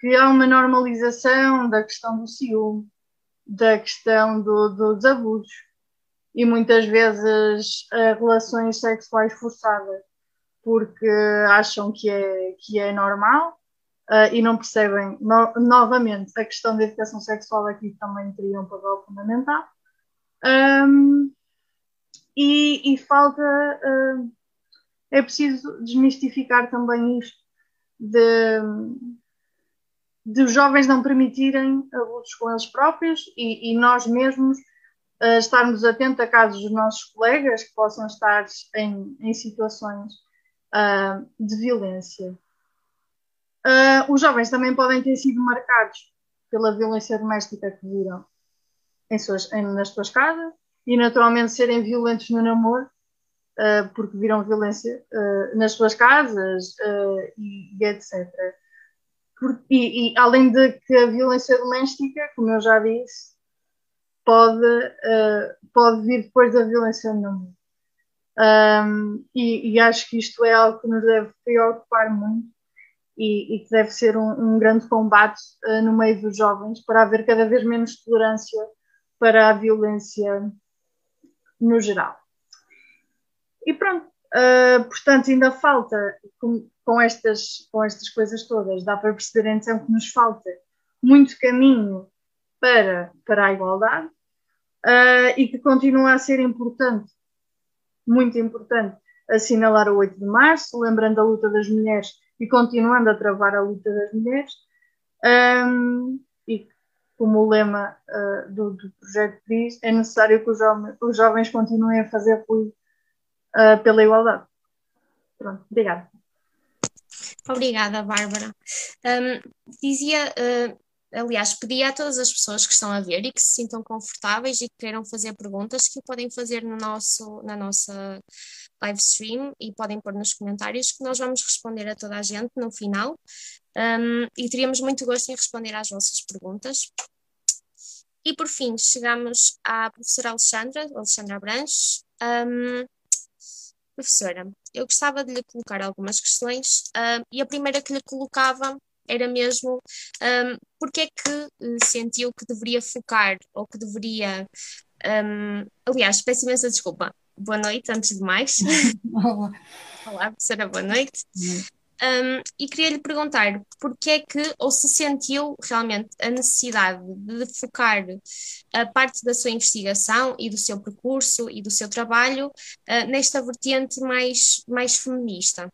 que há uma normalização da questão do ciúme, da questão do, dos abusos e muitas vezes uh, relações sexuais forçadas, porque acham que é, que é normal uh, e não percebem, no, novamente, a questão da educação sexual aqui também teria um papel fundamental. Um, e, e, falta, uh, é preciso desmistificar também isto de, de os jovens não permitirem abusos com eles próprios e, e nós mesmos uh, estarmos atentos a casos dos nossos colegas que possam estar em, em situações uh, de violência. Uh, os jovens também podem ter sido marcados pela violência doméstica que viram em suas, em, nas suas casas e naturalmente serem violentos no namoro porque viram violência nas suas casas e, e, etc. E, e, além de que a violência doméstica, como eu já disse, pode, pode vir depois da violência no namoro. Um, e, e acho que isto é algo que nos deve preocupar muito e, e que deve ser um, um grande combate uh, no meio dos jovens para haver cada vez menos tolerância para a violência no geral. E pronto, uh, portanto, ainda falta, com, com, estas, com estas coisas todas, dá para perceber então que nos falta muito caminho para, para a igualdade uh, e que continua a ser importante, muito importante, assinalar o 8 de março, lembrando a luta das mulheres e continuando a travar a luta das mulheres. Um, e como o lema uh, do, do, projeto diz, é necessário que os, jovens, os jovens continuem a fazer ruído uh, pela igualdade. Pronto, obrigada. Obrigada, Bárbara. Um, dizia, uh, aliás, pedi a todas as pessoas que estão a ver e que se sintam confortáveis e que queiram fazer perguntas que podem fazer no nosso, na nossa live stream e podem pôr nos comentários que nós vamos responder a toda a gente no final um, e teríamos muito gosto em responder às vossas perguntas. E por fim, chegamos à professora Alexandra, Alexandra Abranches. Um, professora, eu gostava de lhe colocar algumas questões uh, e a primeira que lhe colocava era mesmo um, porque é que uh, sentiu que deveria focar ou que deveria. Um, aliás, peço imensa desculpa. Boa noite, antes de mais. Olá. Olá, professora, boa noite. Um, e queria lhe perguntar porque é que, ou se sentiu realmente a necessidade de focar a parte da sua investigação e do seu percurso e do seu trabalho uh, nesta vertente mais, mais feminista.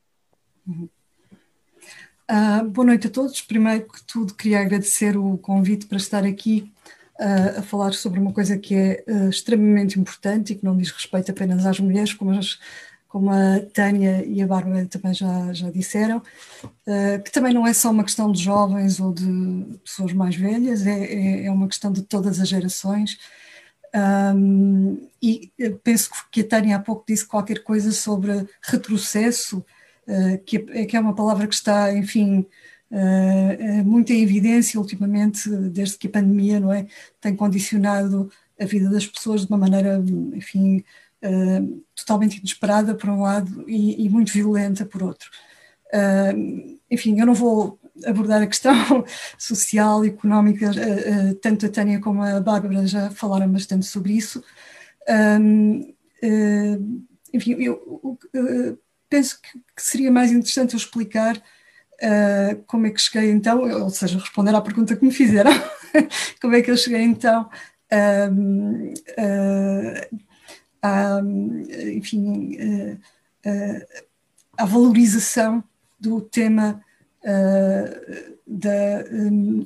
Uh, boa noite a todos. Primeiro que tudo, queria agradecer o convite para estar aqui uh, a falar sobre uma coisa que é extremamente importante e que não diz respeito apenas às mulheres, como as como a Tânia e a Bárbara também já, já disseram, uh, que também não é só uma questão de jovens ou de pessoas mais velhas, é, é, é uma questão de todas as gerações. Um, e penso que a Tânia há pouco disse qualquer coisa sobre retrocesso, uh, que, é, que é uma palavra que está, enfim, uh, muito em evidência ultimamente, desde que a pandemia não é, tem condicionado a vida das pessoas de uma maneira, enfim, uh, totalmente inesperada por um lado e, e muito violenta por outro. Uh, enfim, eu não vou abordar a questão social e económica, uh, tanto a Tânia como a Bárbara já falaram bastante sobre isso. enfim, eu penso que, que, seria mais interessante eu explicar como é que cheguei então, ou seja, responder à pergunta que me fizeram, como é que eu cheguei então à, enfim, eh, eh, à valorização do tema eh, da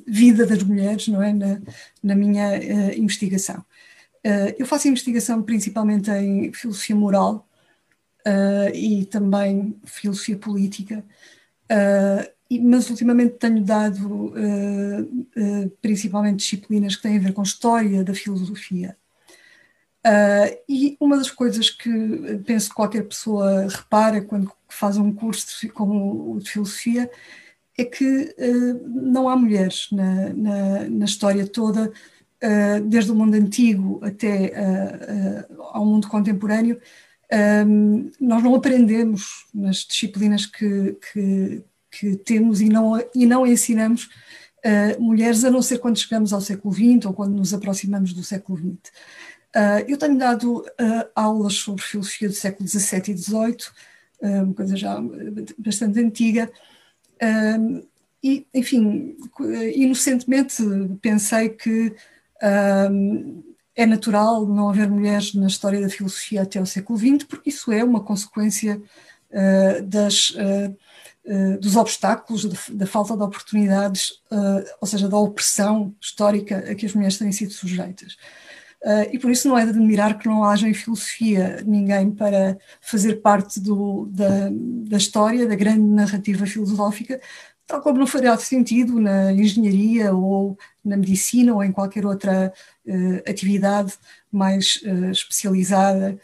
vida das mulheres, não é, na, na minha investigação. eu faço investigação principalmente em filosofia moral e também filosofia política, mas ultimamente tenho dado principalmente disciplinas que têm a ver com história da filosofia Uh, e uma das coisas que penso que qualquer pessoa repara quando faz um curso como o de filosofia é que uh, não há mulheres na, na, na história toda, uh, desde o mundo antigo até ao mundo contemporâneo. Um, nós não aprendemos nas disciplinas que, que, que, temos e não, e não ensinamos mulheres, a não ser quando chegamos ao século XX ou quando nos aproximamos do século XX. Uh, eu tenho dado uh, aulas sobre filosofia do século XVII e XVIII, uh, uma coisa já bastante antiga, e, enfim, inocentemente pensei que é natural não haver mulheres na história da filosofia até o século XX, porque isso é uma consequência das, dos obstáculos, da falta de oportunidades, ou seja, da opressão histórica a que as mulheres têm sido sujeitas. Uh, e por isso não é de admirar que não haja em filosofia ninguém para fazer parte do, da, da história, da grande narrativa filosófica, tal como não faria sentido na engenharia ou na medicina ou em qualquer outra uh, atividade mais uh, especializada,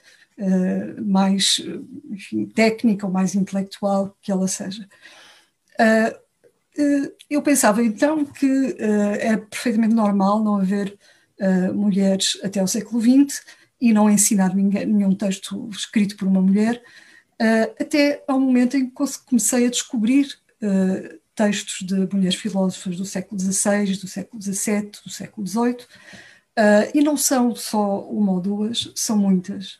mais enfim, técnica ou mais intelectual que ela seja. eu pensava então que era perfeitamente normal não haver uh, mulheres até o século XX e não ensinar ninguém, nenhum texto escrito por uma mulher, uh, até ao momento em que comecei a descobrir uh, textos de mulheres filósofas do século XVI, do século XVII, do século XVIII, e não são só uma ou duas, são muitas.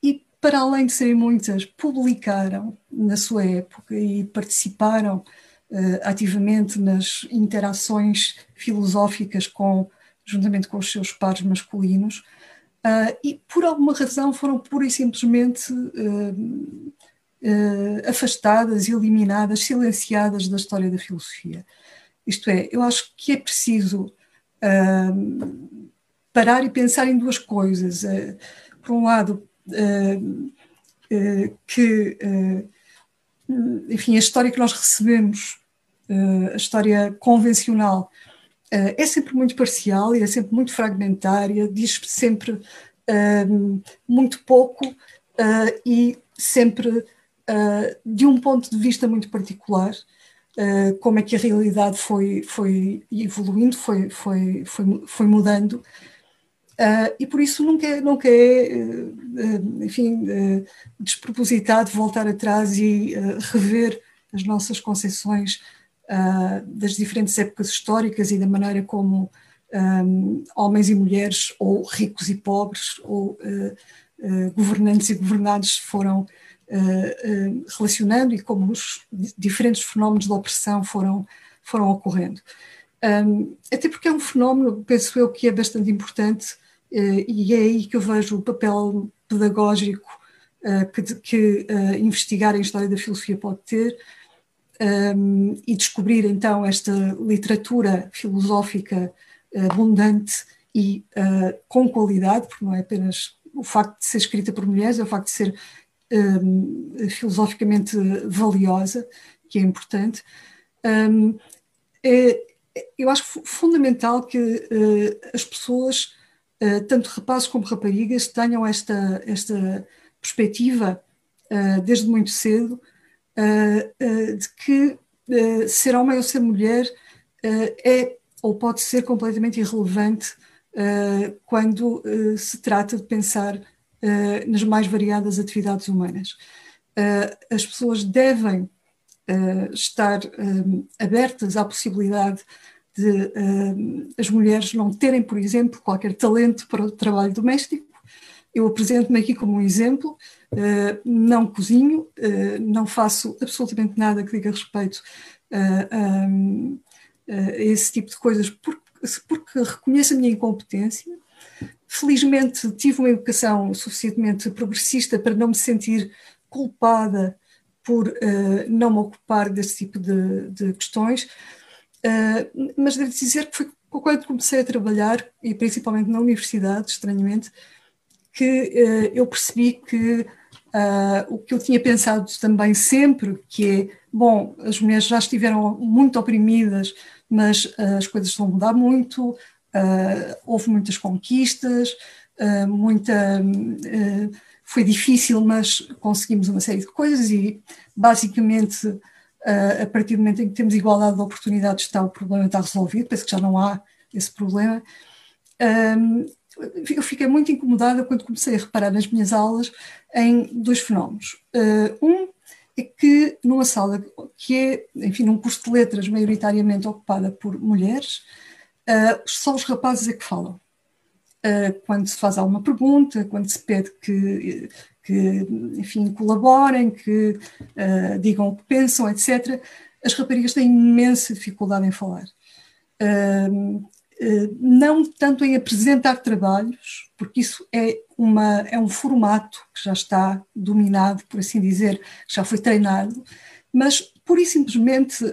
e para além de serem muitas, publicaram na sua época e participaram Uh, ativamente nas interações filosóficas com juntamente com os seus pares masculinos, uh, e por alguma razão foram pura e simplesmente uh, uh, afastadas, eliminadas, silenciadas da história da filosofia. Isto é, eu acho que é preciso parar e pensar em duas coisas. por um lado, que enfim, a história que nós recebemos, a história convencional, é sempre muito parcial e é sempre muito fragmentária, diz sempre uh, muito pouco uh, e sempre de um ponto de vista muito particular. como é que a realidade foi, foi evoluindo, foi, foi, foi, foi mudando, e por isso nunca é, nunca é enfim, despropositado voltar atrás e rever as nossas concepções uh, das diferentes épocas históricas e da maneira como um, homens e mulheres, ou ricos e pobres, ou uh, governantes e governados foram relacionando e como os diferentes fenómenos de opressão foram, foram ocorrendo. Um, até porque é um fenómeno, penso eu, que é bastante importante e é aí que eu vejo o papel pedagógico que, que uh, investigar a história da filosofia pode ter um, e descobrir então esta literatura filosófica abundante e com qualidade, porque não é apenas o facto de ser escrita por mulheres, é o facto de ser um, filosoficamente valiosa, que é importante. Um, é, eu acho fundamental que uh, as pessoas, uh, tanto rapazes como raparigas, tenham esta, esta perspectiva uh, desde muito cedo de que ser homem ou ser mulher é ou pode ser completamente irrelevante quando se trata de pensar nas mais variadas atividades humanas. as pessoas devem estar eh, abertas à possibilidade de as mulheres não terem, por exemplo, qualquer talento para o trabalho doméstico. Eu apresento-me aqui como um exemplo, não cozinho, não faço absolutamente nada que diga respeito a, a esse tipo de coisas, porque, porque reconheço a minha incompetência. Felizmente tive uma educação suficientemente progressista para não me sentir culpada por uh, não me ocupar desse tipo de, de questões, uh, mas devo dizer que foi quando comecei a trabalhar, e principalmente na universidade, estranhamente, que uh, eu percebi que o que eu tinha pensado também sempre, que é, bom, as mulheres já estiveram muito oprimidas, mas as coisas a mudar muito, houve muitas conquistas, muita foi difícil, mas conseguimos uma série de coisas e, basicamente, a partir do momento em que temos igualdade de oportunidades, está, o problema está resolvido, penso que já não há esse problema. Eu fiquei muito incomodada quando comecei a reparar nas minhas aulas em dois fenómenos. um é que numa sala que é, enfim, num curso de letras maioritariamente ocupada por mulheres, só os rapazes é que falam. Eh, quando se faz alguma pergunta, quando se pede que, que enfim, colaborem, que digam o que pensam, etc., as raparigas têm imensa dificuldade em falar. Uh, não tanto em apresentar trabalhos, porque isso é, uma, é um formato que já está dominado, por assim dizer, já foi treinado, mas pura e simplesmente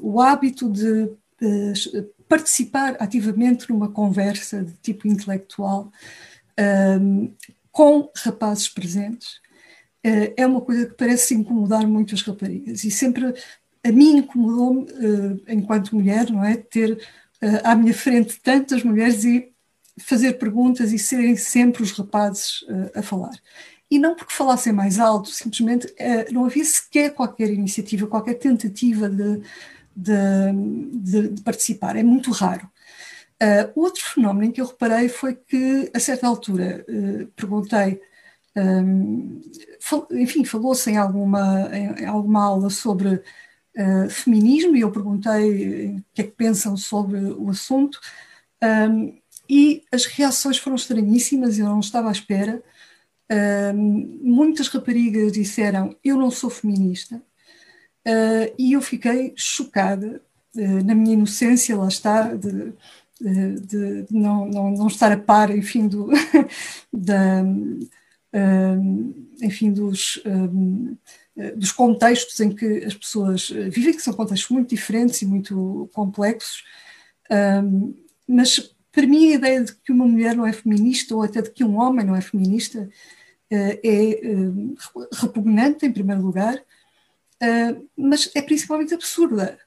o hábito de participar ativamente numa conversa de tipo intelectual com rapazes presentes uh, é uma coisa que parece incomodar muito as raparigas e sempre a mim incomodou-me uh, enquanto mulher não é ter uh, à minha frente tantas mulheres e fazer perguntas e serem sempre os rapazes a falar e não porque falassem mais alto, simplesmente não havia sequer qualquer iniciativa, qualquer tentativa de de, de, participar, é muito raro. Uh, outro fenómeno em que eu reparei foi que, a certa altura, uh, perguntei, um, fal, enfim, falou-se em alguma, em, em, alguma aula sobre uh, feminismo e eu perguntei o que é que pensam sobre o assunto um, e as reações foram estranhíssimas, eu não estava à espera. Um, muitas raparigas disseram: Eu não sou feminista. Uh, e eu fiquei chocada uh, na minha inocência, lá está, de, de, de não, não, não, estar a par, enfim, do, da, uh, enfim dos, dos contextos em que as pessoas vivem, que são contextos muito diferentes e muito complexos, mas para mim a ideia de que uma mulher não é feminista ou até de que um homem não é feminista é repugnante, em primeiro lugar, mas é principalmente absurda.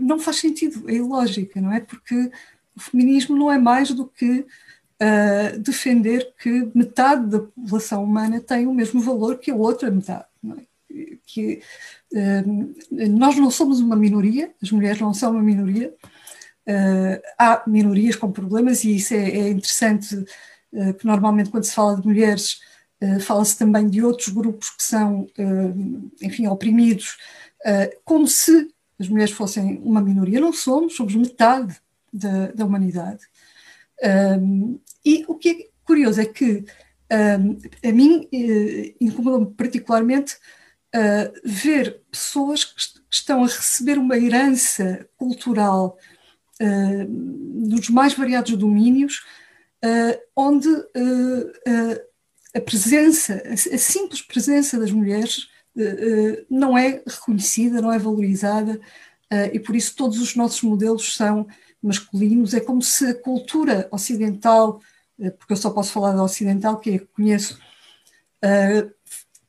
Não faz sentido, é ilógica, não é? Porque o feminismo não é mais do que defender que metade da população humana tem o mesmo valor que a outra metade. Não é? Que nós não somos uma minoria, as mulheres não são uma minoria. há minorias com problemas e isso é, é interessante, que normalmente quando se fala de mulheres eh, fala-se também de outros grupos que são, enfim, oprimidos, como se as mulheres fossem uma minoria. Não somos, somos metade da, da humanidade. Um, e o que é curioso é que a mim incomoda-me particularmente ver pessoas que estão a receber uma herança cultural nos mais variados domínios, onde a presença, a simples presença das mulheres não é reconhecida, não é valorizada, e por isso todos os nossos modelos são masculinos. É como se a cultura ocidental, porque eu só posso falar da ocidental, que é que conheço,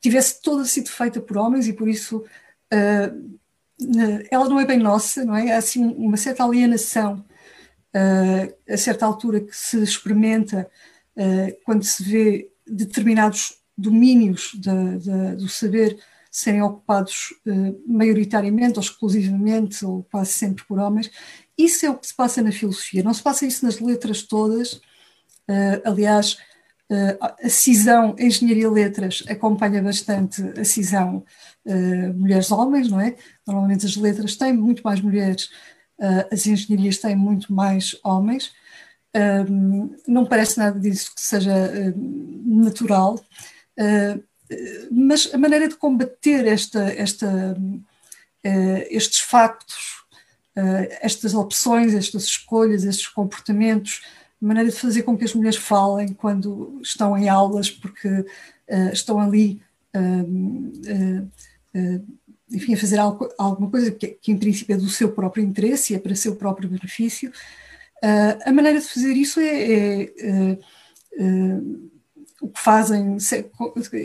tivesse toda sido feita por homens e por isso ela não é bem nossa, não é? Há assim uma certa alienação a certa altura que se experimenta quando se vê determinados domínios de, de, do saber serem ocupados uh, maioritariamente ou exclusivamente ou quase sempre por homens. Isso é o que se passa na filosofia. Não se passa isso nas letras todas. Uh, aliás, uh, a cisão Engenharia-Letras acompanha bastante a cisão mulheres-homens, não é? Normalmente as letras têm muito mais mulheres, as engenharias têm muito mais homens. Não parece nada disso que seja natural, mas a maneira de combater esta, esta, estes factos, estas opções, estas escolhas, estes comportamentos, maneira de fazer com que as mulheres falem quando estão em aulas, porque estão ali. enfim, a fazer algo, alguma coisa que, que, em princípio é do seu próprio interesse e é para seu próprio benefício, Uh, a maneira de fazer isso é, é uh, uh, o que fazem,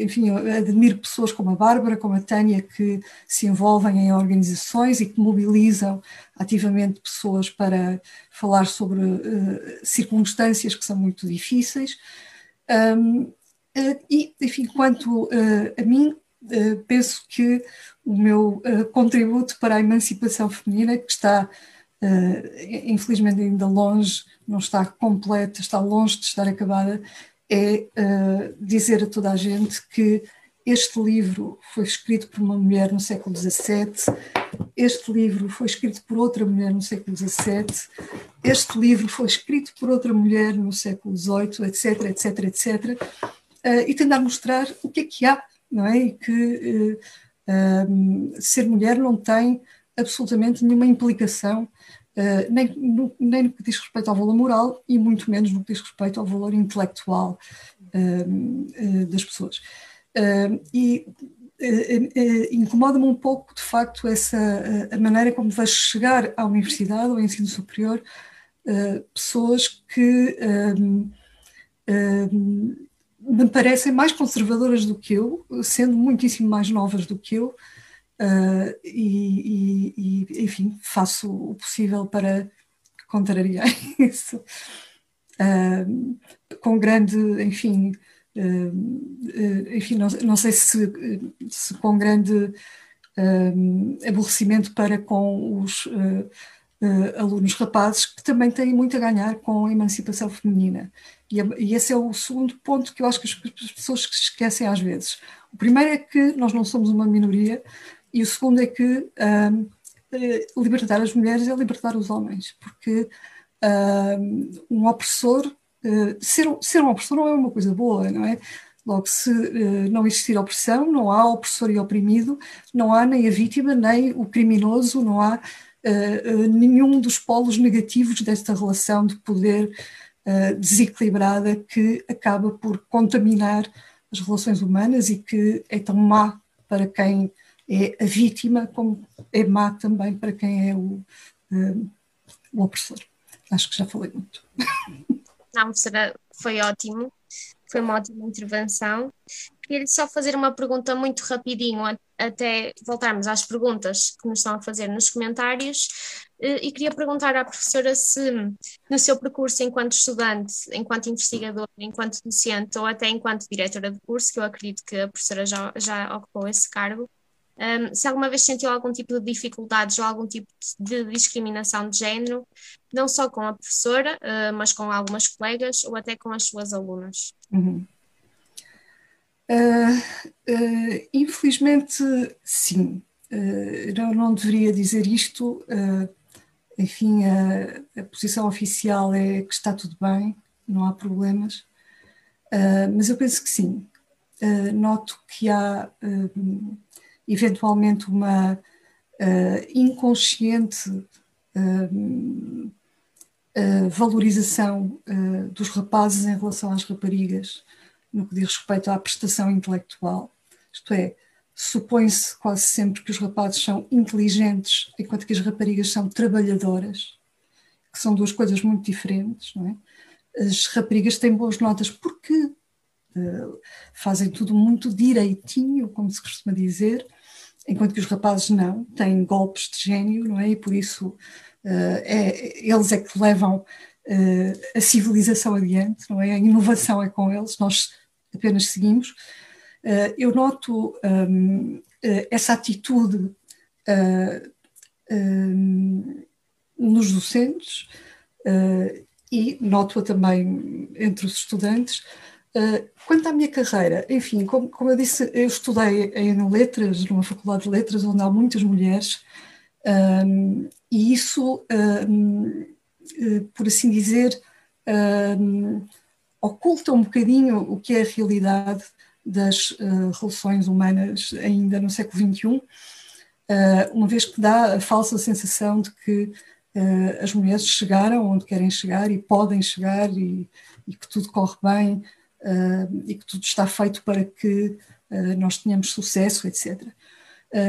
enfim, admiro pessoas como a Bárbara, como a Tânia, que se envolvem em organizações e que mobilizam ativamente pessoas para falar sobre circunstâncias que são muito difíceis. Um, e, enfim, quanto a mim, penso que o meu contributo para a emancipação feminina, que está uh, infelizmente ainda longe, não está completa, está longe de estar acabada, é uh, dizer a toda a gente que este livro foi escrito por uma mulher no século XVII, este livro foi escrito por outra mulher no século XVII, este livro foi escrito por outra mulher no século XVIII, etc, etc, etc, uh, e tentar mostrar o que é que há, não é? E que uh, ser mulher não tem absolutamente nenhuma implicação Uh, nem, no, nem no que diz respeito ao valor moral e muito menos no que diz respeito ao valor intelectual uh, uh, das pessoas. e incomoda-me um pouco, de facto, essa a maneira como vai chegar à universidade, ao ensino superior, pessoas que me parecem mais conservadoras do que eu, sendo muitíssimo mais novas do que eu, Uh, e, e, enfim, faço o possível para contrariar isso. Uh, com grande, enfim, uh, enfim não, não, sei se, se com grande aborrecimento para com os alunos rapazes, que também têm muito a ganhar com a emancipação feminina. E, e esse é o segundo ponto que eu acho que as pessoas se esquecem às vezes. O primeiro é que nós não somos uma minoria, e o segundo é que um, eh, libertar as mulheres é libertar os homens, porque um, opressor, uh, ser, ser um opressor não é uma coisa boa, não é? Logo, se uh, não existir opressão, não há opressor e oprimido, não há nem a vítima, nem o criminoso, não há uh, nenhum dos polos negativos desta relação de poder desequilibrada que acaba por contaminar as relações humanas e que é tão má para quem é a vítima, como é má também para quem é o, uh, o opressor. Acho que já falei muito. Não, será, foi ótimo, foi uma ótima intervenção. Queria só fazer uma pergunta muito rapidinho, até voltarmos às perguntas que nos estão a fazer nos comentários. Eh, e queria perguntar à professora se, no seu percurso enquanto estudante, enquanto investigadora, enquanto docente ou até enquanto diretora de curso, que eu acredito que a professora já, já ocupou esse cargo, um, se alguma vez sentiu algum tipo de dificuldades ou algum tipo de discriminação de género, não só com a professora, uh, mas com algumas colegas ou até com as suas alunas. Uhum. Uh, uh, infelizmente, sim. eu não deveria dizer isto. enfim, a, a, posição oficial é que está tudo bem, não há problemas. mas eu penso que sim. noto que há eventualmente uma inconsciente valorização dos rapazes em relação às raparigas no que diz respeito à prestação intelectual. Isto é, supõe-se quase sempre que os rapazes são inteligentes, enquanto que as raparigas são trabalhadoras, que são duas coisas muito diferentes, não é? As raparigas têm boas notas porque uh, fazem tudo muito direitinho, como se costuma dizer, enquanto que os rapazes não, têm golpes de gênio, não é? E por isso uh, é, eles é que levam uh, a civilização adiante, não é? A inovação é com eles, nós apenas seguimos. Eh, eu noto um, essa atitude uh, um, nos docentes uh, e noto-a também entre os estudantes. Uh, quanto à minha carreira, enfim, como, como, eu disse, eu estudei em letras, numa faculdade de letras, onde há muitas mulheres, um, e isso, por assim dizer, oculta um bocadinho o que é a realidade das uh, relações humanas ainda no século XXI, uh, uma vez que dá a falsa sensação de que uh, as mulheres chegaram onde querem chegar e podem chegar e, e que tudo corre bem e que tudo está feito para que nós tenhamos sucesso, etc.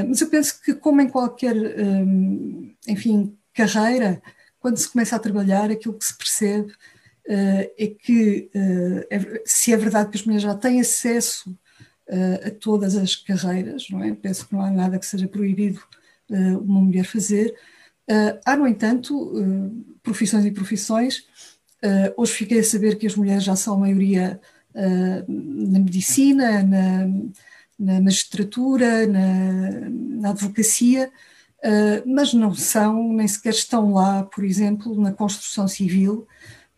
mas eu penso que, como em qualquer, um, enfim, carreira, quando se começa a trabalhar, aquilo que se percebe é que é, se é verdade que as mulheres já têm acesso a todas as carreiras, não é? Penso que não há nada que seja proibido uma mulher fazer. há, no entanto, profissões e profissões. hoje fiquei a saber que as mulheres já são a maioria na medicina, na, na magistratura, na, na advocacia, Uh, mas não são, nem sequer estão lá, por exemplo, na construção civil,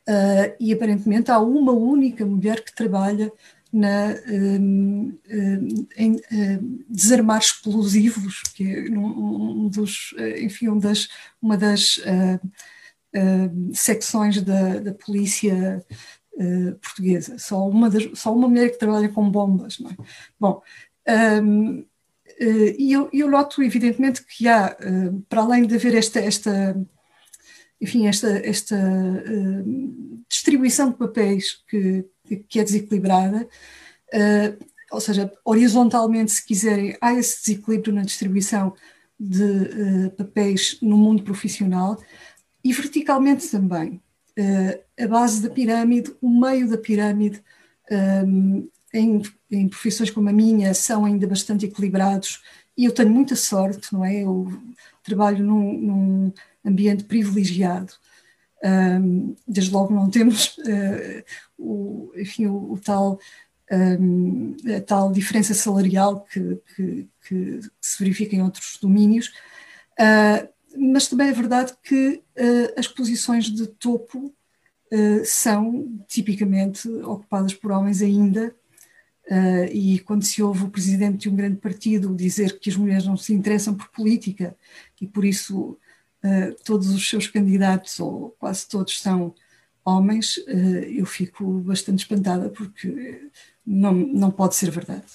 Uh, e aparentemente há uma única mulher que trabalha na, um, um, em um, desarmar explosivos, que é um, dos, enfim, um das, uma das uh, uh, secções da, da polícia portuguesa. Só uma, das, só uma mulher que trabalha com bombas. Não é? Bom, e eu, eu noto evidentemente que há, para além de haver esta, esta enfim, esta, esta uh, distribuição de papéis que, que é desequilibrada, uh, ou seja, horizontalmente, se quiserem, há esse desequilíbrio na distribuição de uh, papéis no mundo profissional e verticalmente também. A base da pirâmide, o meio da pirâmide, um, em, em profissões como a minha, são ainda bastante equilibrados e eu tenho muita sorte, não é? Eu trabalho num, num ambiente privilegiado. Um, desde logo não temos uh, o, enfim, o, o tal, um, a tal diferença salarial que, que, que, se verifica em outros domínios, uh, mas também é verdade que uh, as posições de topo são tipicamente ocupadas por homens ainda, e quando se ouve o presidente de um grande partido dizer que as mulheres não se interessam por política e por isso uh, todos os seus candidatos, ou quase todos, são homens, uh, eu fico bastante espantada porque não, não pode ser verdade.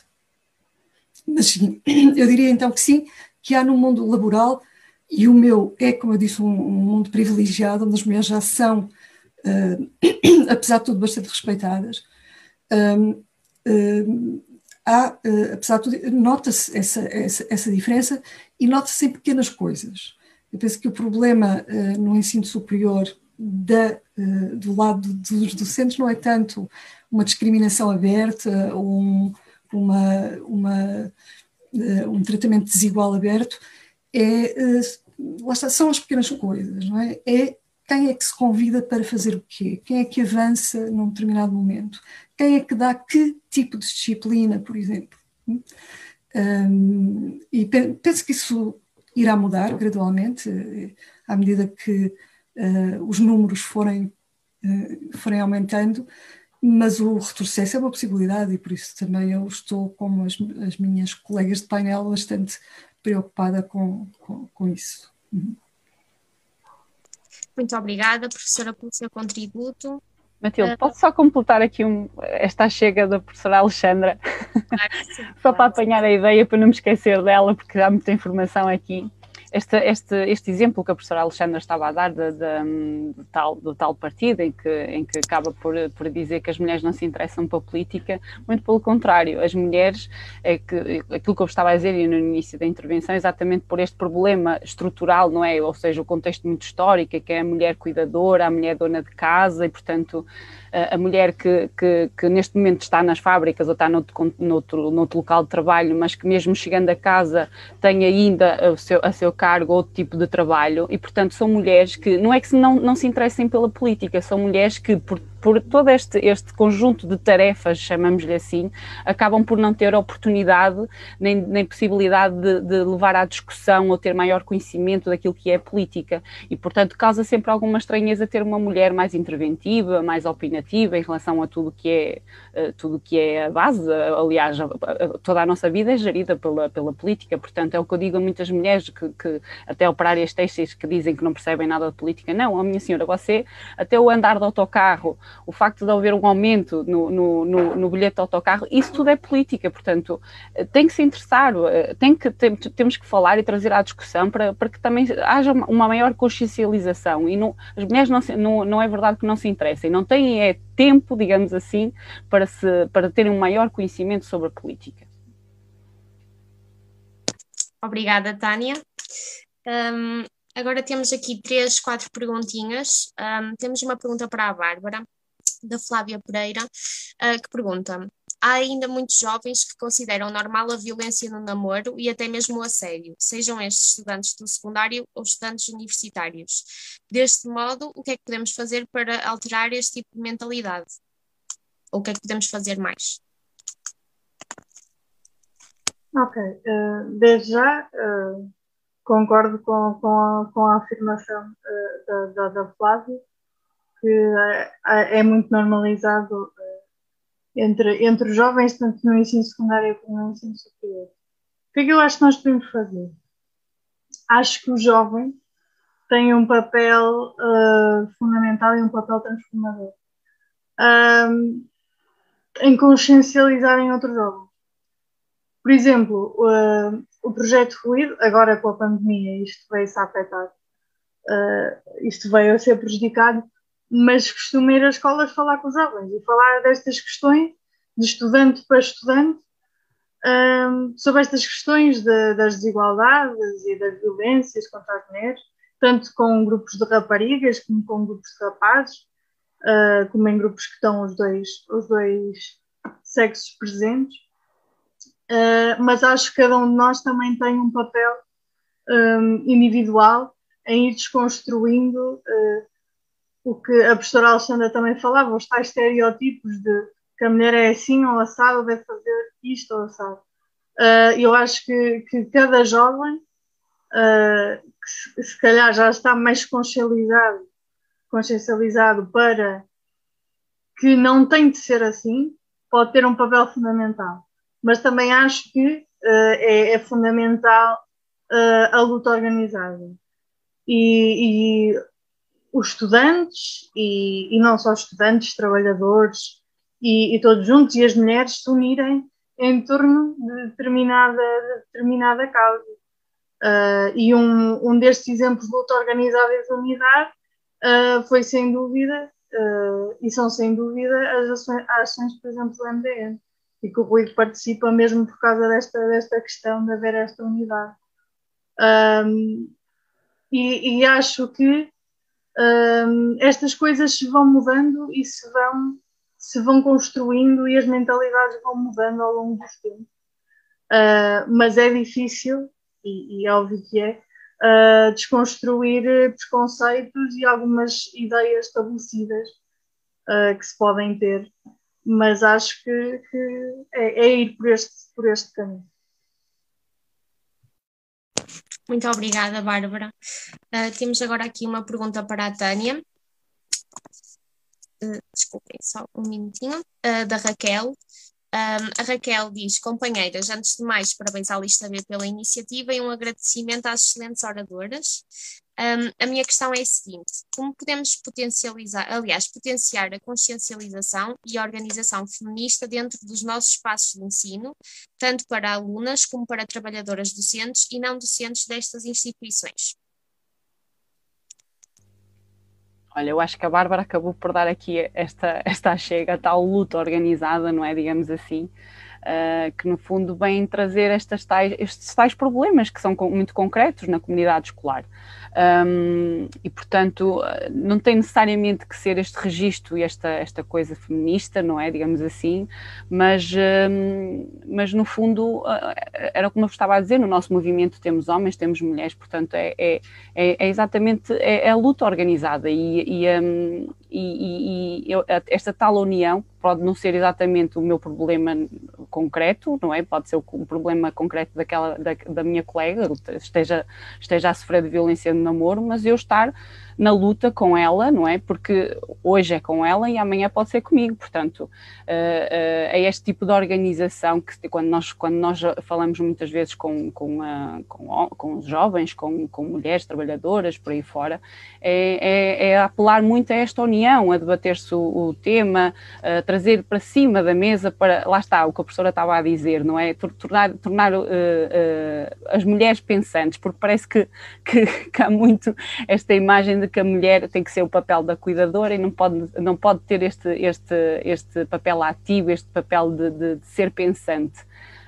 Mas sim, eu diria então que sim, que há no mundo laboral, e o meu é, como eu disse, um, um mundo privilegiado, onde as mulheres já são, uh, apesar de tudo, bastante respeitadas. Um, há, apesar de tudo, nota-se essa, essa, essa diferença e nota-se em pequenas coisas. Eu penso que o problema uh, no ensino superior da, uh, do lado dos docentes não é tanto uma discriminação aberta ou um, uma, uma, uh, um tratamento desigual aberto, é, está, são as pequenas coisas, não é? É quem é que se convida para fazer o quê? Quem é que avança num determinado momento? Quem é que dá que tipo de disciplina, por exemplo? Um, e penso que isso irá mudar gradualmente, eh, à medida que uh, os números forem, uh, forem aumentando, mas o retrocesso é uma possibilidade e por isso também eu estou, como as, as minhas colegas de painel, bastante preocupada com, com, com isso. Uhum. Muito obrigada, professora, pelo seu contributo. Matilde, uh, posso só completar aqui um, esta chega da professora Alexandra? Claro, sim, só claro, para apanhar sim. a ideia, para não me esquecer dela, porque há muita informação aqui este, este, este exemplo que a professora Alexandra estava a dar de, de, de tal, do tal partido, em que, em que acaba por, por dizer que as mulheres não se interessam pela política, muito pelo contrário, as mulheres, é que, aquilo que eu estava a dizer no início da intervenção, exatamente por este problema estrutural, não é? Ou seja, o contexto muito histórico, que é a mulher cuidadora, a mulher dona de casa, e portanto a mulher que, que, que, neste momento está nas fábricas ou está noutro, noutro, noutro local de trabalho, mas que mesmo chegando a casa tem ainda a seu, a seu cargo outro tipo de trabalho e, portanto, são mulheres que não é que não, não se interessem pela política, são mulheres que, por por todo este, este conjunto de tarefas, chamamos-lhe assim, acabam por não ter oportunidade nem, nem possibilidade de, de, levar à discussão ou ter maior conhecimento daquilo que é política. E, portanto, causa sempre alguma estranheza ter uma mulher mais interventiva, mais opinativa em relação a tudo que é, uh, tudo que é a base. Aliás, toda a nossa vida é gerida pela, pela política, portanto, é o que eu digo a muitas mulheres que, que até operárias têxteis que dizem que não percebem nada de política. Não, a minha senhora, você, até o andar de autocarro, o facto de haver um aumento no, no, no, no bilhete de autocarro, isso tudo é política, portanto, tem que se interessar, eh, tem que, tem, temos que falar e trazer à discussão para, para que também haja uma maior consciencialização e não, as mulheres não, não, não é verdade que não se interessem, não têm é, tempo, digamos assim, para, se, para terem um maior conhecimento sobre a política. Obrigada, Tânia. Um, agora temos aqui três, quatro perguntinhas. Um, temos uma pergunta para a Bárbara da Flávia Pereira, uh, que pergunta: há ainda muitos jovens que consideram normal a violência no namoro e até mesmo o assédio, sejam estes estudantes do secundário ou estudantes universitários. Deste modo, o que é que podemos fazer para alterar este tipo de mentalidade? Ou o que é que podemos fazer mais? Ok, uh, desde já uh, concordo com, com, a, com a afirmação uh, da, da, da Flávia que é, é muito normalizado eh, entre, entre os jovens, tanto no ensino secundário como no ensino superior. O que é que eu acho que nós podemos fazer? Acho que o jovem tem um papel uh, fundamental e um papel transformador um, em consciencializar em outros jovens. Por exemplo, uh, o projeto Ruído, agora com a pandemia, isto veio-se a afetar, uh, isto veio a ser prejudicado mas costumo ir às escolas falar com os jovens e falar destas questões, de estudante para estudante, um, sobre estas questões de, das desigualdades e das violências contra as mulheres, tanto com grupos de raparigas como com grupos de rapazes, uh, como em grupos que estão os dois, os dois sexos presentes. Uh, mas acho que cada um de nós também tem um papel um, individual em ir desconstruindo uh, o que a professora Alexandra também falava, os tais estereótipos de que a mulher é assim ou assado, deve fazer isto ou assado. Uh, eu acho que, que cada jovem, uh, que se, se, calhar já está mais consciencializado, consciencializado para que não tem de ser assim, pode ter um papel fundamental. Mas também acho que uh, é, é, fundamental a luta organizada. E, e os estudantes e, e, não só estudantes, trabalhadores e, e, todos juntos e as mulheres se unirem em torno de determinada, de determinada causa. Uh, e um, um destes exemplos de luta organizada e de unidade uh, foi sem dúvida, uh, e são sem dúvida as ações, as ações, por exemplo, do MDN, e que o Rui participa mesmo por causa desta, desta questão de haver esta unidade. Um, e, e acho que um, estas coisas se vão mudando e se vão, se vão construindo e as mentalidades vão mudando ao longo dos tempos. Uh, mas é difícil, e, e é óbvio que é, uh, desconstruir preconceitos e algumas ideias estabelecidas uh, que se podem ter. Mas acho que, que é, é ir por este, por este caminho. Muito obrigada, Bárbara. Uh, temos agora aqui uma pergunta para a Tânia. Uh, desculpem, só um minutinho. Uh, da Raquel. A Raquel diz: Companheiras, antes de mais, parabéns à Lista B pela iniciativa e um agradecimento às excelentes oradoras. Um, a minha questão é a seguinte: como podemos potencializar, aliás, potenciar a consciencialização e a organização feminista dentro dos nossos espaços de ensino, tanto para alunas como para trabalhadoras docentes e não docentes destas instituições? Olha, eu acho que a Bárbara acabou por dar aqui esta, esta chega, tal luta organizada, não é? Digamos assim, uh, que no fundo vem trazer estas tais, estes tais problemas que são muito concretos na comunidade escolar. Um, e portanto não tem necessariamente que ser este registro e esta, esta coisa feminista, não é? Digamos assim, mas, um, mas no fundo era como eu estava a dizer, no nosso movimento temos homens, temos mulheres, portanto é, é, é, é exatamente é, é, a luta organizada e, e, um, e, e esta tal união pode não ser exatamente o meu problema concreto, não é? Pode ser o, problema concreto daquela da, da minha colega, esteja, esteja a sofrer de violência no namoro, mas eu estar na luta com ela, não é? Porque hoje é com ela e amanhã pode ser comigo. Portanto, uh, uh, é este tipo de organização que quando nós, quando nós falamos muitas vezes com, com, uh, com, com jovens, com, com mulheres trabalhadoras por aí fora, é, é, é apelar muito a esta união, a debater-se o, o, tema, a trazer para cima da mesa para, lá está, o que a professora estava a dizer, não é? Tornar, tornar as mulheres pensantes, porque parece que, que, que há muito esta imagem de que a mulher tem que ser o papel da cuidadora e não pode, não pode ter este, este, este papel ativo, este papel de, de, de ser pensante.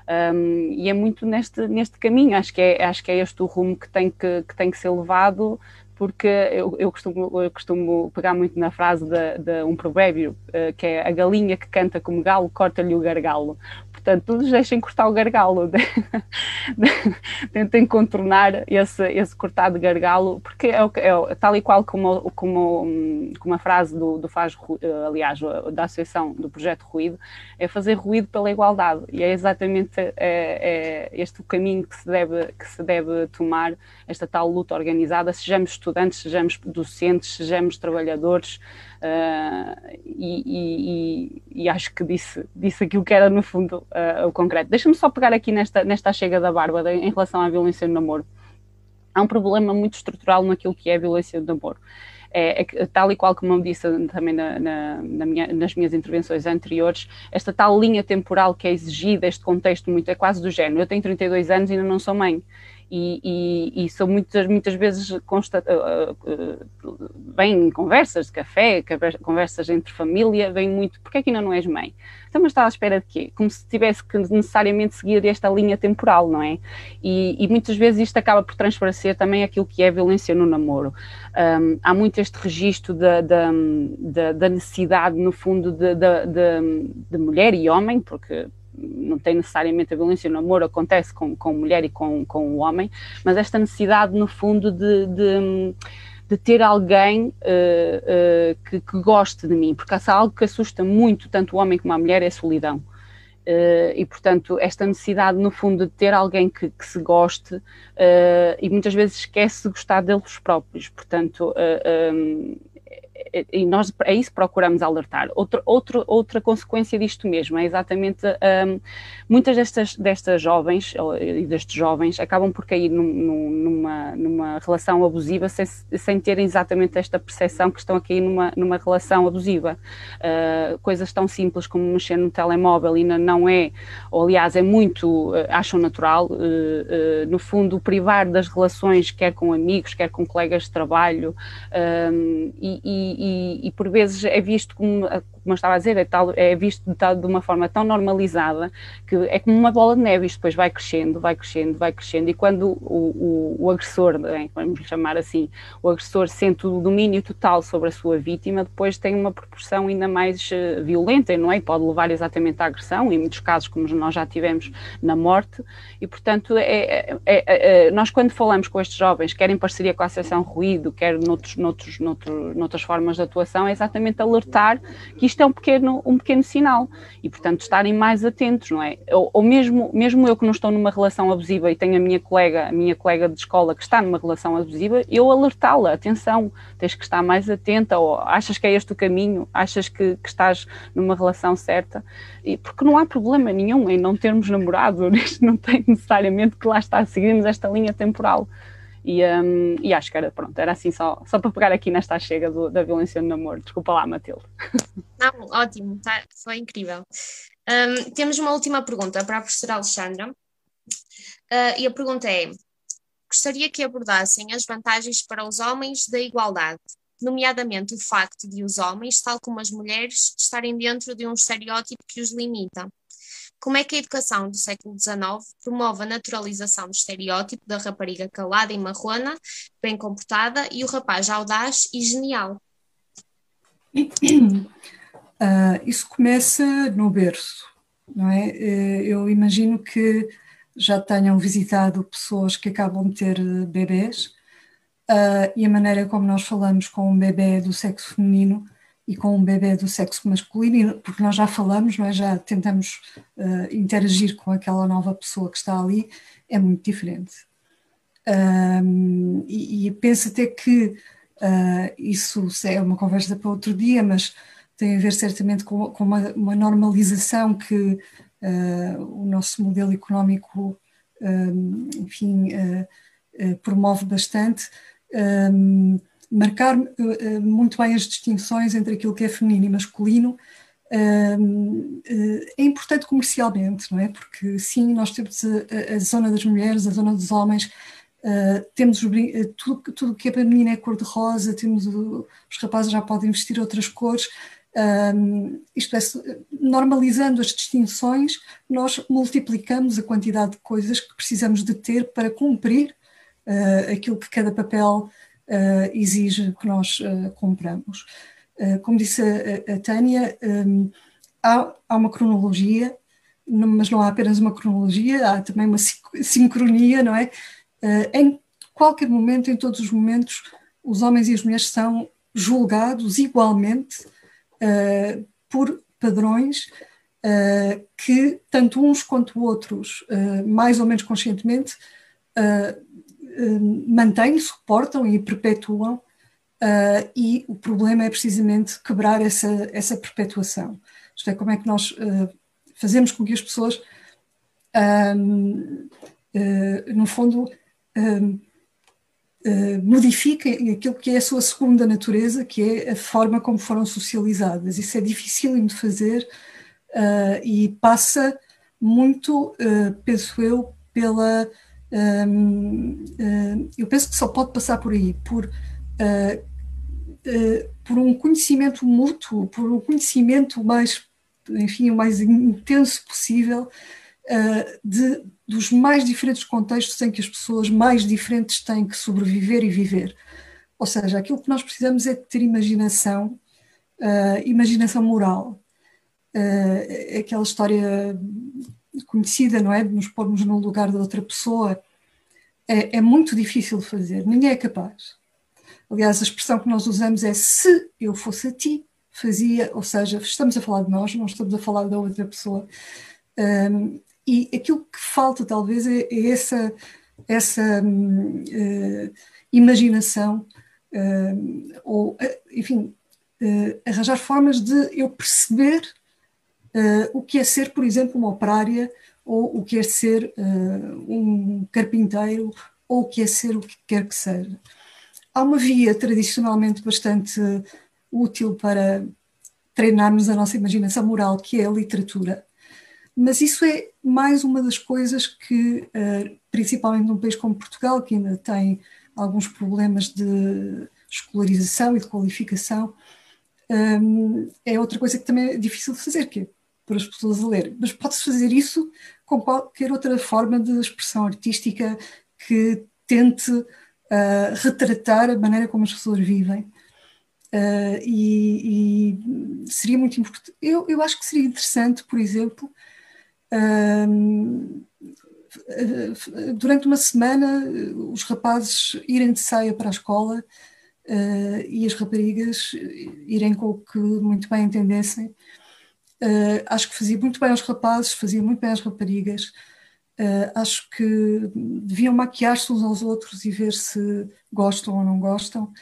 Um, e é muito neste, neste caminho, acho que, é, acho que é este o rumo que tem que, que, tem que ser levado, porque eu, eu, costumo, eu costumo pegar muito na frase de, de um provérbio, uh, que é a galinha que canta como galo, corta-lhe o gargalo. Portanto, nos deixem cortar o gargalo, tentem contornar esse, esse cortar de gargalo, porque é, é tal e qual como, como, como a frase do, do Faz, eh, aliás, da Associação do Projeto Ruído, é fazer ruído pela igualdade, e é exatamente é, é este o caminho que se, deve, que se deve tomar, esta tal luta organizada, sejamos estudantes, sejamos docentes, sejamos trabalhadores, Uh, e, e, e, acho que disse, disse aquilo que era no fundo uh, o concreto. Deixa-me só pegar aqui nesta, nesta chega da Bárbara em relação à violência no namoro. Há um problema muito estrutural naquilo que é a violência no namoro. É, é, tal e qual como eu disse também na, na, na minha, nas minhas intervenções anteriores, esta tal linha temporal que é exigida, este contexto muito, é quase do género. Eu tenho 32 anos e ainda não sou mãe e, e, e são muitas, muitas vezes consta, uh, uh, vêm conversas de café, conversas entre família, vem muito, porque é que ainda não és mãe? Então, mas está à espera de quê? Como se tivesse que necessariamente seguir esta linha temporal, não é? E, e muitas vezes isto acaba por transparecer também aquilo que é violência no namoro. Um, há muito este registro da, da, da, da necessidade, no fundo, de, de, de, de mulher e homem, porque não tem necessariamente a violência no amor, acontece com, com mulher e com, com o homem, mas esta necessidade, no fundo, de, de, de ter alguém uh, uh, que, que, goste de mim, porque há algo que assusta muito tanto o homem como a mulher é a solidão. Uh, e portanto, esta necessidade, no fundo, de ter alguém que, que se goste e muitas vezes esquece de gostar deles próprios. Portanto, um, e nós é isso que procuramos alertar. Outra, outra, outra consequência disto mesmo é exatamente um, muitas destas, destas jovens e destes jovens acabam por cair num, numa, numa relação abusiva sem, sem terem exatamente esta percepção que estão a cair numa, numa relação abusiva. Uh, coisas tão simples como mexer no telemóvel ainda não é, ou aliás é muito, uh, acham natural, uh, no fundo privar das relações quer com amigos, quer com colegas de trabalho um, e e, e, por vezes é visto como, como eu estava a dizer, é, tal, é visto de, tal, de uma forma tão normalizada que é como uma bola de neve, isto depois vai crescendo, vai crescendo, vai crescendo, e quando o, o, o agressor, bem, vamos chamar assim, o agressor sente o domínio total sobre a sua vítima, depois tem uma proporção ainda mais uh, violenta, não é? E pode levar exatamente à agressão, em muitos casos, como nós já tivemos, na morte, e portanto, é, é, é, é nós quando falamos com estes jovens, quer em parceria com a Associação Ruído, quer noutros, noutros, noutros, noutras formas de atuação, é exatamente alertar que isto isto é um pequeno, um pequeno sinal. E, portanto, estarem mais atentos, não é? Ou, ou, mesmo, mesmo eu que não estou numa relação abusiva e tenho a minha colega, a minha colega de escola que está numa relação abusiva, eu alertá-la, atenção, tens que estar mais atenta, ou achas que é este o caminho, achas que, que estás numa relação certa, e, porque não há problema nenhum em não termos namorado, isto não tem necessariamente que lá está, seguirmos esta linha temporal. E, um, e acho que era, pronto, era assim só, só para pegar aqui nesta chega do, da violência no namoro. Desculpa lá, Matilde. Não, ótimo, tá, foi incrível. Um, temos uma última pergunta para a professora Alexandra. Uh, e a pergunta é: gostaria que abordassem as vantagens para os homens da igualdade, nomeadamente o facto de os homens, tal como as mulheres, estarem dentro de um estereótipo que os limita. Como é que a educação do século XIX promove a naturalização do estereótipo da rapariga calada e marrona, bem comportada, e o rapaz audaz e genial? Uh, isso começa no berço, não é? Uh, eu imagino que já tenham visitado pessoas que acabam de ter bebês uh, e a maneira como nós falamos com um bebê do sexo feminino e com um bebê do sexo masculino, porque nós já falamos, não é? já tentamos uh, interagir com aquela nova pessoa que está ali, é muito diferente. Um, e, e, penso até que uh, isso é uma conversa para outro dia, mas tem a ver certamente com, com uma, uma, normalização que uh, o nosso modelo económico, um, enfim, promove bastante. Um, marcar uh, muito bem as distinções entre aquilo que é feminino e masculino uh, é importante comercialmente, não é? Porque sim, nós temos a, a zona das mulheres, a zona dos homens, temos os, tudo, tudo que é para menina é cor-de-rosa, temos os rapazes já podem vestir outras cores. Um, isto é, normalizando as distinções, nós multiplicamos a quantidade de coisas que precisamos de ter para cumprir aquilo que cada papel exige que nós uh, compramos. Uh, como disse a, a Tânia, um, há, há, uma cronologia, mas não há apenas uma cronologia, há também uma sincronia, não é? em qualquer momento, em todos os momentos, os homens e as mulheres são julgados igualmente por padrões uh, que tanto uns quanto outros, uh, mais ou menos conscientemente, uh, eh, mantêm, suportam e perpetuam, uh, e o problema é precisamente quebrar essa, essa perpetuação. Isto é, como é que nós uh, fazemos com que as pessoas, um, uh, no fundo, um, modifiquem aquilo que é a sua segunda natureza, que é a forma como foram socializadas. Isso é difícil de fazer e passa muito, penso eu, pela uh, eu penso que só pode passar por aí, por, uh, uh, por um conhecimento mútuo, por um conhecimento mais, enfim, o mais intenso possível de, dos mais diferentes contextos em que as pessoas mais diferentes têm que sobreviver e viver. Ou seja, aquilo que nós precisamos é de ter imaginação, imaginação moral. aquela história conhecida, não é? De nos pormos no lugar de outra pessoa, é, é, muito difícil de fazer, ninguém é capaz. Aliás, a expressão que nós usamos é se eu fosse a ti, fazia, ou seja, estamos a falar de nós, não estamos a falar da outra pessoa. Um, e aquilo que falta, talvez, é, é essa, essa um, uh, imaginação, um, ou, uh, enfim, uh, arranjar formas de eu perceber uh, o que é ser, por exemplo, uma operária, ou o que é ser uh, um carpinteiro, ou o que é ser o que quer que seja. Há uma via tradicionalmente bastante útil para treinarmos a nossa imaginação moral, que é a literatura. Mas isso é mais uma das coisas que, uh, principalmente num país como Portugal, que ainda tem alguns problemas de escolarização e de qualificação, um, é outra coisa que também é difícil de fazer, que é para as pessoas a ler. Mas pode-se fazer isso com qualquer outra forma de expressão artística que tente uh, retratar a maneira como as pessoas vivem. Uh, e, e, seria muito importante. Eu, eu acho que seria interessante, por exemplo, uh, durante uma semana, os rapazes irem de saia para a escola e as raparigas irem com o que muito bem entendessem Uh, acho que fazia muito bem aos rapazes, fazia muito bem às raparigas. Uh, acho que deviam maquiar-se uns aos outros e ver se gostam ou não gostam.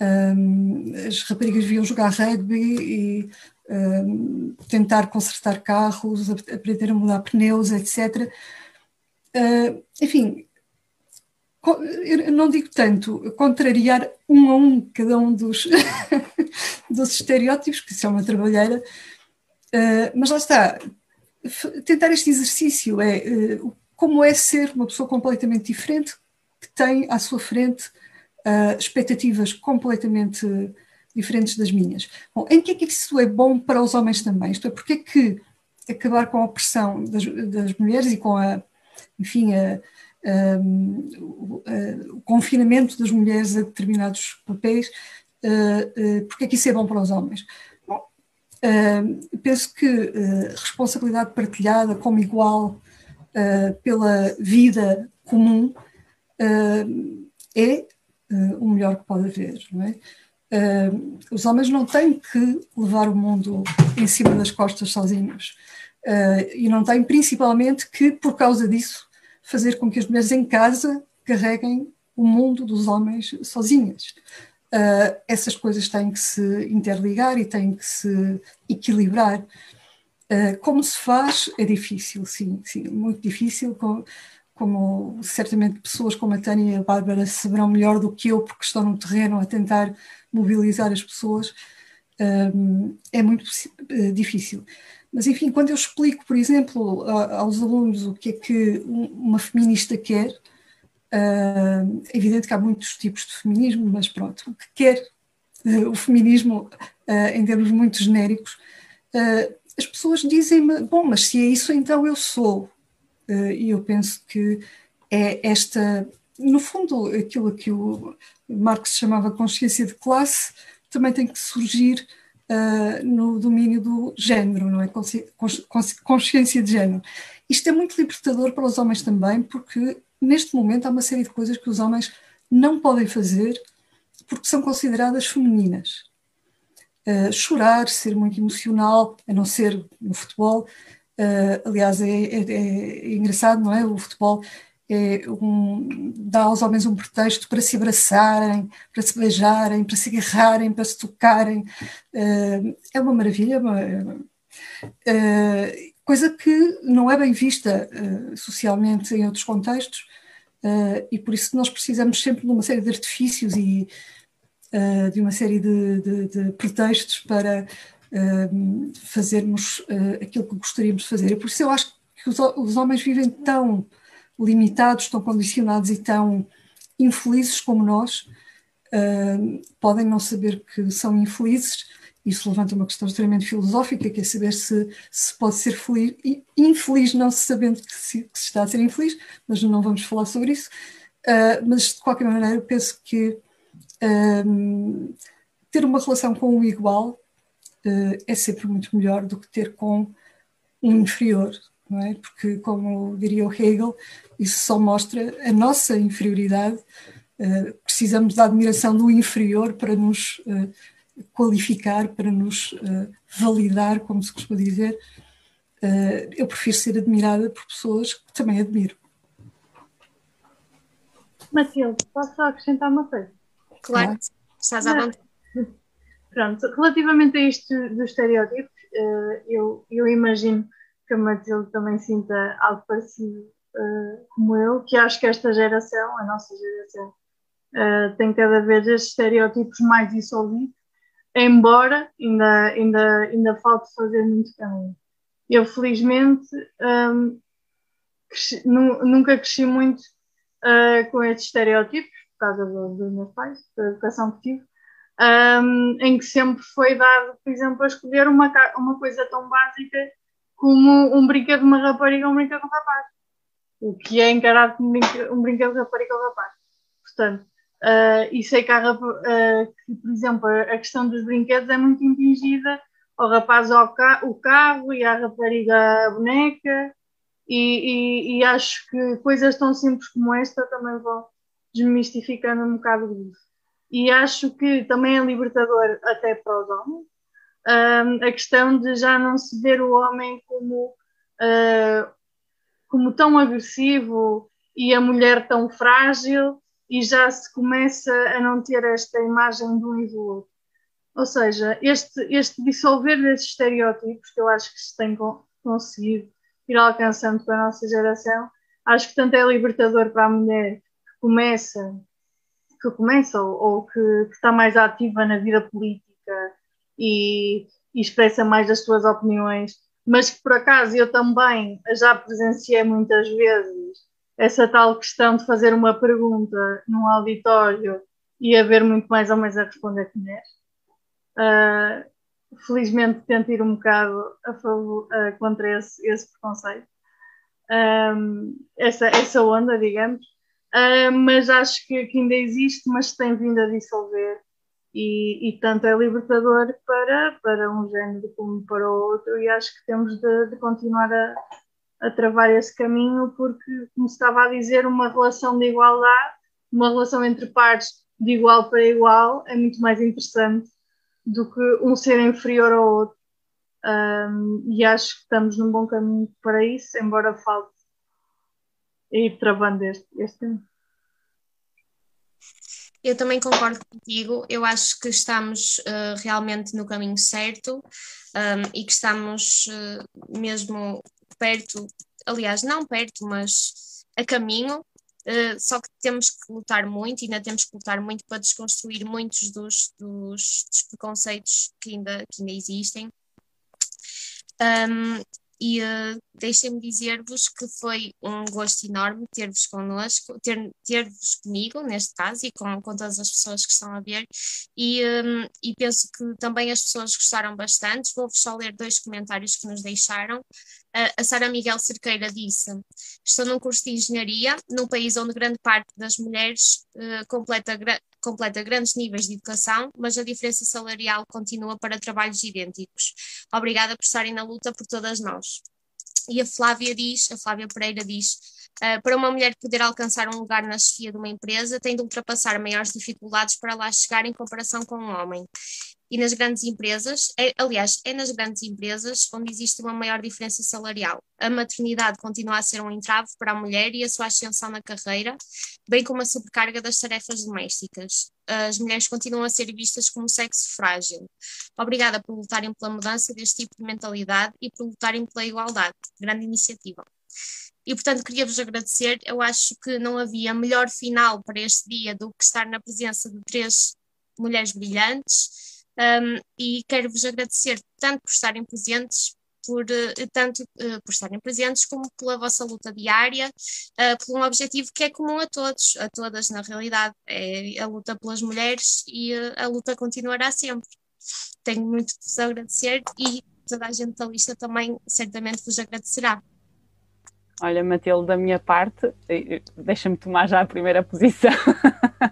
Um, as raparigas deviam jogar rugby e um, tentar consertar carros, aprender a mudar pneus, etc. Uh, enfim, eu não digo tanto contrariar um a um cada um dos, dos estereótipos, que isso é uma trabalheira, mas lá está, tentar este exercício é uh, como é ser uma pessoa completamente diferente, que tem à sua frente uh, expectativas completamente diferentes das minhas. Bom, em que é que isso é bom para os homens também? Isto é, porque é que acabar com a opressão das, das mulheres e com a, enfim, a, a, o, o, confinamento das mulheres a determinados papéis, uh, uh, porque é que isso é bom para os homens? Uh, penso que responsabilidade partilhada como igual pela vida comum é o melhor que pode haver, é? Uh, os homens não têm que levar o mundo em cima das costas sozinhos. Uh, e não têm, principalmente, que, por causa disso, fazer com que as mulheres em casa carreguem o mundo dos homens sozinhas. Uh, essas coisas têm que se interligar e têm que se equilibrar. Uh, como se faz é difícil, sim, sim, muito difícil. Com, como certamente pessoas como a Tânia e a Bárbara saberão melhor do que eu, porque estão no terreno a tentar mobilizar as pessoas, um, é muito difícil. Mas, enfim, quando eu explico, por exemplo, a, aos alunos o que é que uma feminista quer, uh, é evidente que há muitos tipos de feminismo, mas pronto, o que quer uh, o feminismo, em termos muito genéricos, as pessoas dizem-me, bom, mas se é isso, então eu sou. E eu penso que é esta, no fundo, aquilo que o Marx chamava consciência de classe, também tem que surgir uh, no domínio do género, não é? Consci consciência de género. Isto é muito libertador para os homens também, porque neste momento há uma série de coisas que os homens não podem fazer porque são consideradas femininas. Uh, chorar, ser muito emocional, a não ser no futebol, Uh, aliás, é, é, é, engraçado, não é? O futebol é um, dá aos homens um pretexto para se abraçarem, para se beijarem, para se agarrarem, para se tocarem. Uh, é uma maravilha, uma, uh, coisa que não é bem vista socialmente em outros contextos, e por isso nós precisamos sempre de uma série de artifícios e de uma série de, de, de pretextos para fazermos uh, aquilo que gostaríamos de fazer. E por isso eu acho que os, os homens vivem tão limitados, tão condicionados e tão infelizes como nós, uh, podem não saber que são infelizes. Isso levanta uma questão extremamente filosófica, que é saber se, se pode ser feliz, infeliz não se sabendo que se, que se, está a ser infeliz, mas não vamos falar sobre isso. Uh, mas de qualquer maneira, eu penso que ter uma relação com o igual uh, é sempre muito melhor do que ter com um inferior, não é? Porque, como diria o Hegel, isso só mostra a nossa inferioridade. Uh, precisamos da admiração do inferior para nos qualificar, para nos validar, como se costuma dizer. eu prefiro ser admirada por pessoas que também admiro. Matilde, posso só acrescentar uma coisa? Claro, estás à vontade. Pronto, relativamente a isto dos estereótipos, eh, eu, eu imagino que a Matilde também sinta algo parecido uh, como eu, que acho que esta geração, a nossa geração, uh, tem cada vez estes estereótipos mais dissolvidos, embora ainda, ainda, ainda falte fazer muito caminho. Eu, felizmente, um, cresci, nunca cresci muito uh, com estes estereótipos, por causa dos meus pais, da educação que tive, um, em que sempre foi dado, por exemplo, a escolher uma, uma coisa tão básica como um brinquedo de uma rapariga ou um brinquedo de um rapaz. O que é encarado como um brinquedo de rapariga ou rapaz. Portanto, uh, e sei que, há, uh, que, por exemplo, a questão dos brinquedos é muito impingida ao rapaz ao ca o carro e à rapariga a boneca. E, e, e acho que coisas tão simples como esta também vão desmistificando um bocado disso. E acho que também é libertador até para os homens um, a questão de já não se ver o homem como, uh, como tão agressivo e a mulher tão frágil e já se começa a não ter esta imagem de um e do outro. Ou seja, este, este dissolver desses estereótipos que eu acho que se tem conseguido ir alcançando para a nossa geração, acho que tanto é libertador para a mulher começa, que começa ou, ou que, que, está mais ativa na vida política e, e expressa mais as suas opiniões, mas que por acaso eu também já presenciei muitas vezes essa tal questão de fazer uma pergunta num auditório e haver muito mais homens a responder que mulheres. Uh, felizmente tento ir um bocado a favor, uh, contra esse, esse preconceito, um, essa, essa onda, digamos, uh, mas acho que, que, ainda existe, mas tem vindo a dissolver e, e, tanto é libertador para, para um género como para o outro e acho que temos de, de continuar a, a travar esse caminho porque, como estava a dizer, uma relação de igualdade, uma relação entre pares de igual para igual é muito mais interessante do que um ser inferior ao outro. Um, e acho que estamos num bom caminho para isso, embora falte ir travando este, este. Eu também concordo contigo, eu acho que estamos uh, realmente no caminho certo um, e que estamos uh, mesmo perto, aliás, não perto, mas a caminho Uh, só que temos que lutar muito, ainda temos que lutar muito para desconstruir muitos dos, dos, dos preconceitos que ainda, que ainda existem. Um, e uh, deixem-me dizer-vos que foi um gosto enorme ter-vos connosco, ter-vos ter comigo, neste caso, e com, com todas as pessoas que estão a ver, e, um, e penso que também as pessoas gostaram bastante. Vou-vos só ler dois comentários que nos deixaram. A Sara Miguel Cerqueira disse: Estou num curso de engenharia, num país onde grande parte das mulheres uh, completa, completa grandes níveis de educação, mas a diferença salarial continua para trabalhos idênticos. Obrigada por estarem na luta por todas nós. E a Flávia diz, a Flávia Pereira diz, uh, para uma mulher poder alcançar um lugar na chefia de uma empresa, tem de ultrapassar maiores dificuldades para lá chegar em comparação com um homem e nas grandes empresas, é, aliás, é nas grandes empresas onde existe uma maior diferença salarial. A maternidade continua a ser um entrave para a mulher e a sua ascensão na carreira, bem como a sobrecarga das tarefas domésticas. As mulheres continuam a ser vistas como sexo frágil. Obrigada por lutarem pela mudança deste tipo de mentalidade e por lutarem pela igualdade. Grande iniciativa. E, portanto, queria-vos agradecer. Eu acho que não havia melhor final para este dia do que estar na presença de três mulheres brilhantes um, e quero-vos agradecer tanto por estarem presentes, por, uh, tanto uh, por estarem presentes como pela vossa luta diária, uh, por um objetivo que é comum a todos, a todas na realidade, é a luta pelas mulheres e a luta continuará sempre. Tenho muito que vos agradecer e toda a gente da lista também certamente vos agradecerá. Olha, Matilde, da minha parte, deixa-me tomar já a primeira posição. uh,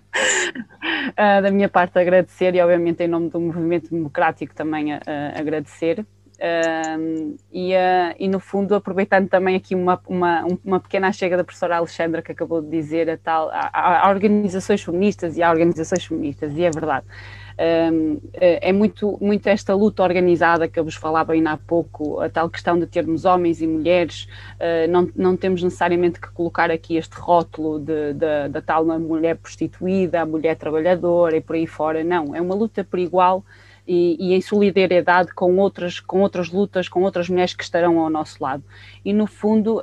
da minha parte, agradecer e, obviamente, em nome do movimento democrático, também uh, agradecer. Uh, e, e, no fundo, aproveitando também aqui uma, uma, uma pequena chega da professora Alexandra que acabou de dizer a tal, a, organizações feministas e a organizações feministas, e é verdade. Eh, é muito, muito esta luta organizada que eu vos falava ainda há pouco, a tal questão de termos homens e mulheres, eh, não, não temos necessariamente que colocar aqui este rótulo da tal mulher prostituída, a mulher trabalhadora e por aí fora, não, é uma luta por igual e, e, em solidariedade com outras, com outras lutas, com outras mulheres que estarão ao nosso lado. E no fundo uh,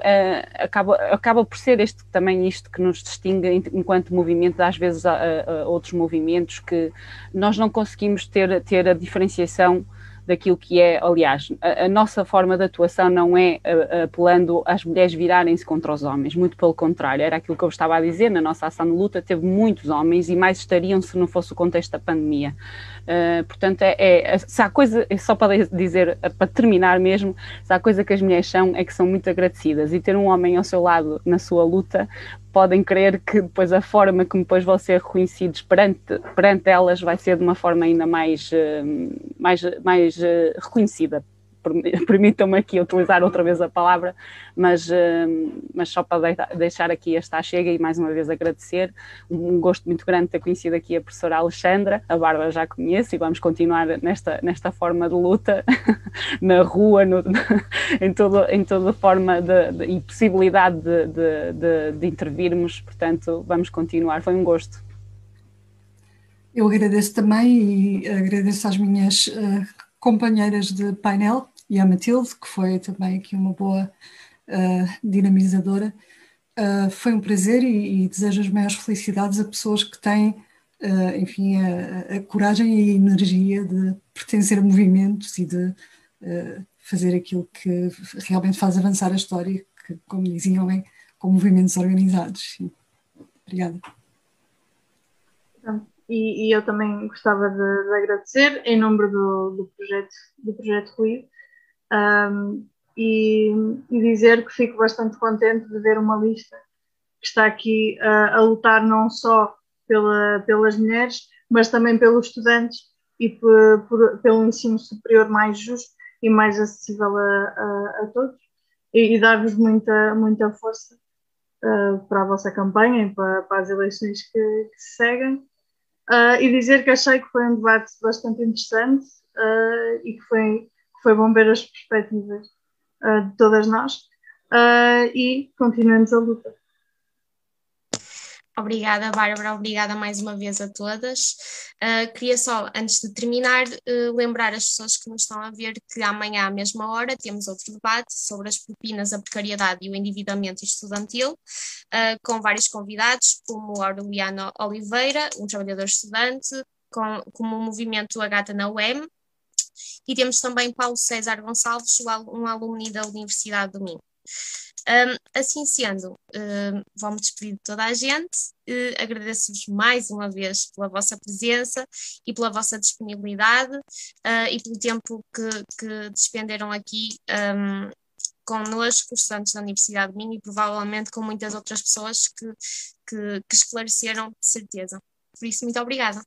acaba, acaba por ser este, também isto que nos distingue enquanto movimento, às vezes a, a, outros movimentos, que nós não conseguimos ter, ter a diferenciação daquilo que é, aliás, a, a, nossa forma de atuação não é apelando às mulheres virarem-se contra os homens, muito pelo contrário, era aquilo que eu estava a dizer, na nossa ação de luta teve muitos homens e mais estariam se não fosse o contexto da pandemia. Uh, portanto, é, é, se há coisa, é só para dizer, para terminar mesmo, se há coisa que as mulheres são, é que são muito agradecidas e ter um homem ao seu lado na sua luta, podem crer que depois a forma como depois vão ser reconhecidos perante, perante elas vai ser de uma forma ainda mais, uh, mais, mais uh, reconhecida permitam-me aqui utilizar outra vez a palavra, mas, hum, mas só para deixar aqui esta chega e mais uma vez agradecer. Um gosto muito grande de ter conhecido aqui a professora Alexandra, a Bárbara já conheço e vamos continuar nesta, nesta forma de luta na rua, no, em, todo, em toda forma de, de, e possibilidade de, de, de intervirmos, portanto, vamos continuar. Foi um gosto. Eu agradeço também e agradeço às minhas uh, companheiras de painel e a Matilde, que foi também aqui uma boa uh, dinamizadora. uh, foi um prazer e, e, desejo as maiores felicidades a pessoas que têm, uh, enfim, a, a, coragem e a energia de pertencer a movimentos e de fazer aquilo que realmente faz avançar a história, que, como diziam, é com movimentos organizados. Sim. Obrigada. E, e, eu também gostava de, de, agradecer em nome do, do projeto do projeto Rui um, e, e, dizer que fico bastante contente de ver uma lista que está aqui a lutar não só pela, pelas mulheres, mas também pelos estudantes e por, por, pelo ensino superior mais justo e mais acessível a, a, a todos. E, e dar-vos muita, muita força uh, para a vossa campanha e para, para as eleições que, que se seguem. Uh, e dizer que achei que foi um debate bastante interessante e que foi, que foi bom ver as perspectivas uh, de todas nós uh, e continuemos a luta. Obrigada, Bárbara. Obrigada mais uma vez a todas. Uh, queria só, antes de terminar, uh, lembrar as pessoas que nos estão a ver que amanhã, à mesma hora, temos outro debate sobre as propinas, a precariedade e o endividamento estudantil, uh, com vários convidados, como Aureliano Oliveira, um trabalhador estudante, com, como o movimento A Gata na UEM, e temos também Paulo César Gonçalves, um aluno da Universidade do Minho. Um, assim sendo, um, vou-me despedir de toda a gente. Uh, Agradeço-vos mais uma vez pela vossa presença e pela vossa disponibilidade uh, e pelo tempo que, que despenderam aqui um, connosco, estudantes da Universidade de Minho, e provavelmente com muitas outras pessoas que, que, que esclareceram de certeza. Por isso, muito obrigada.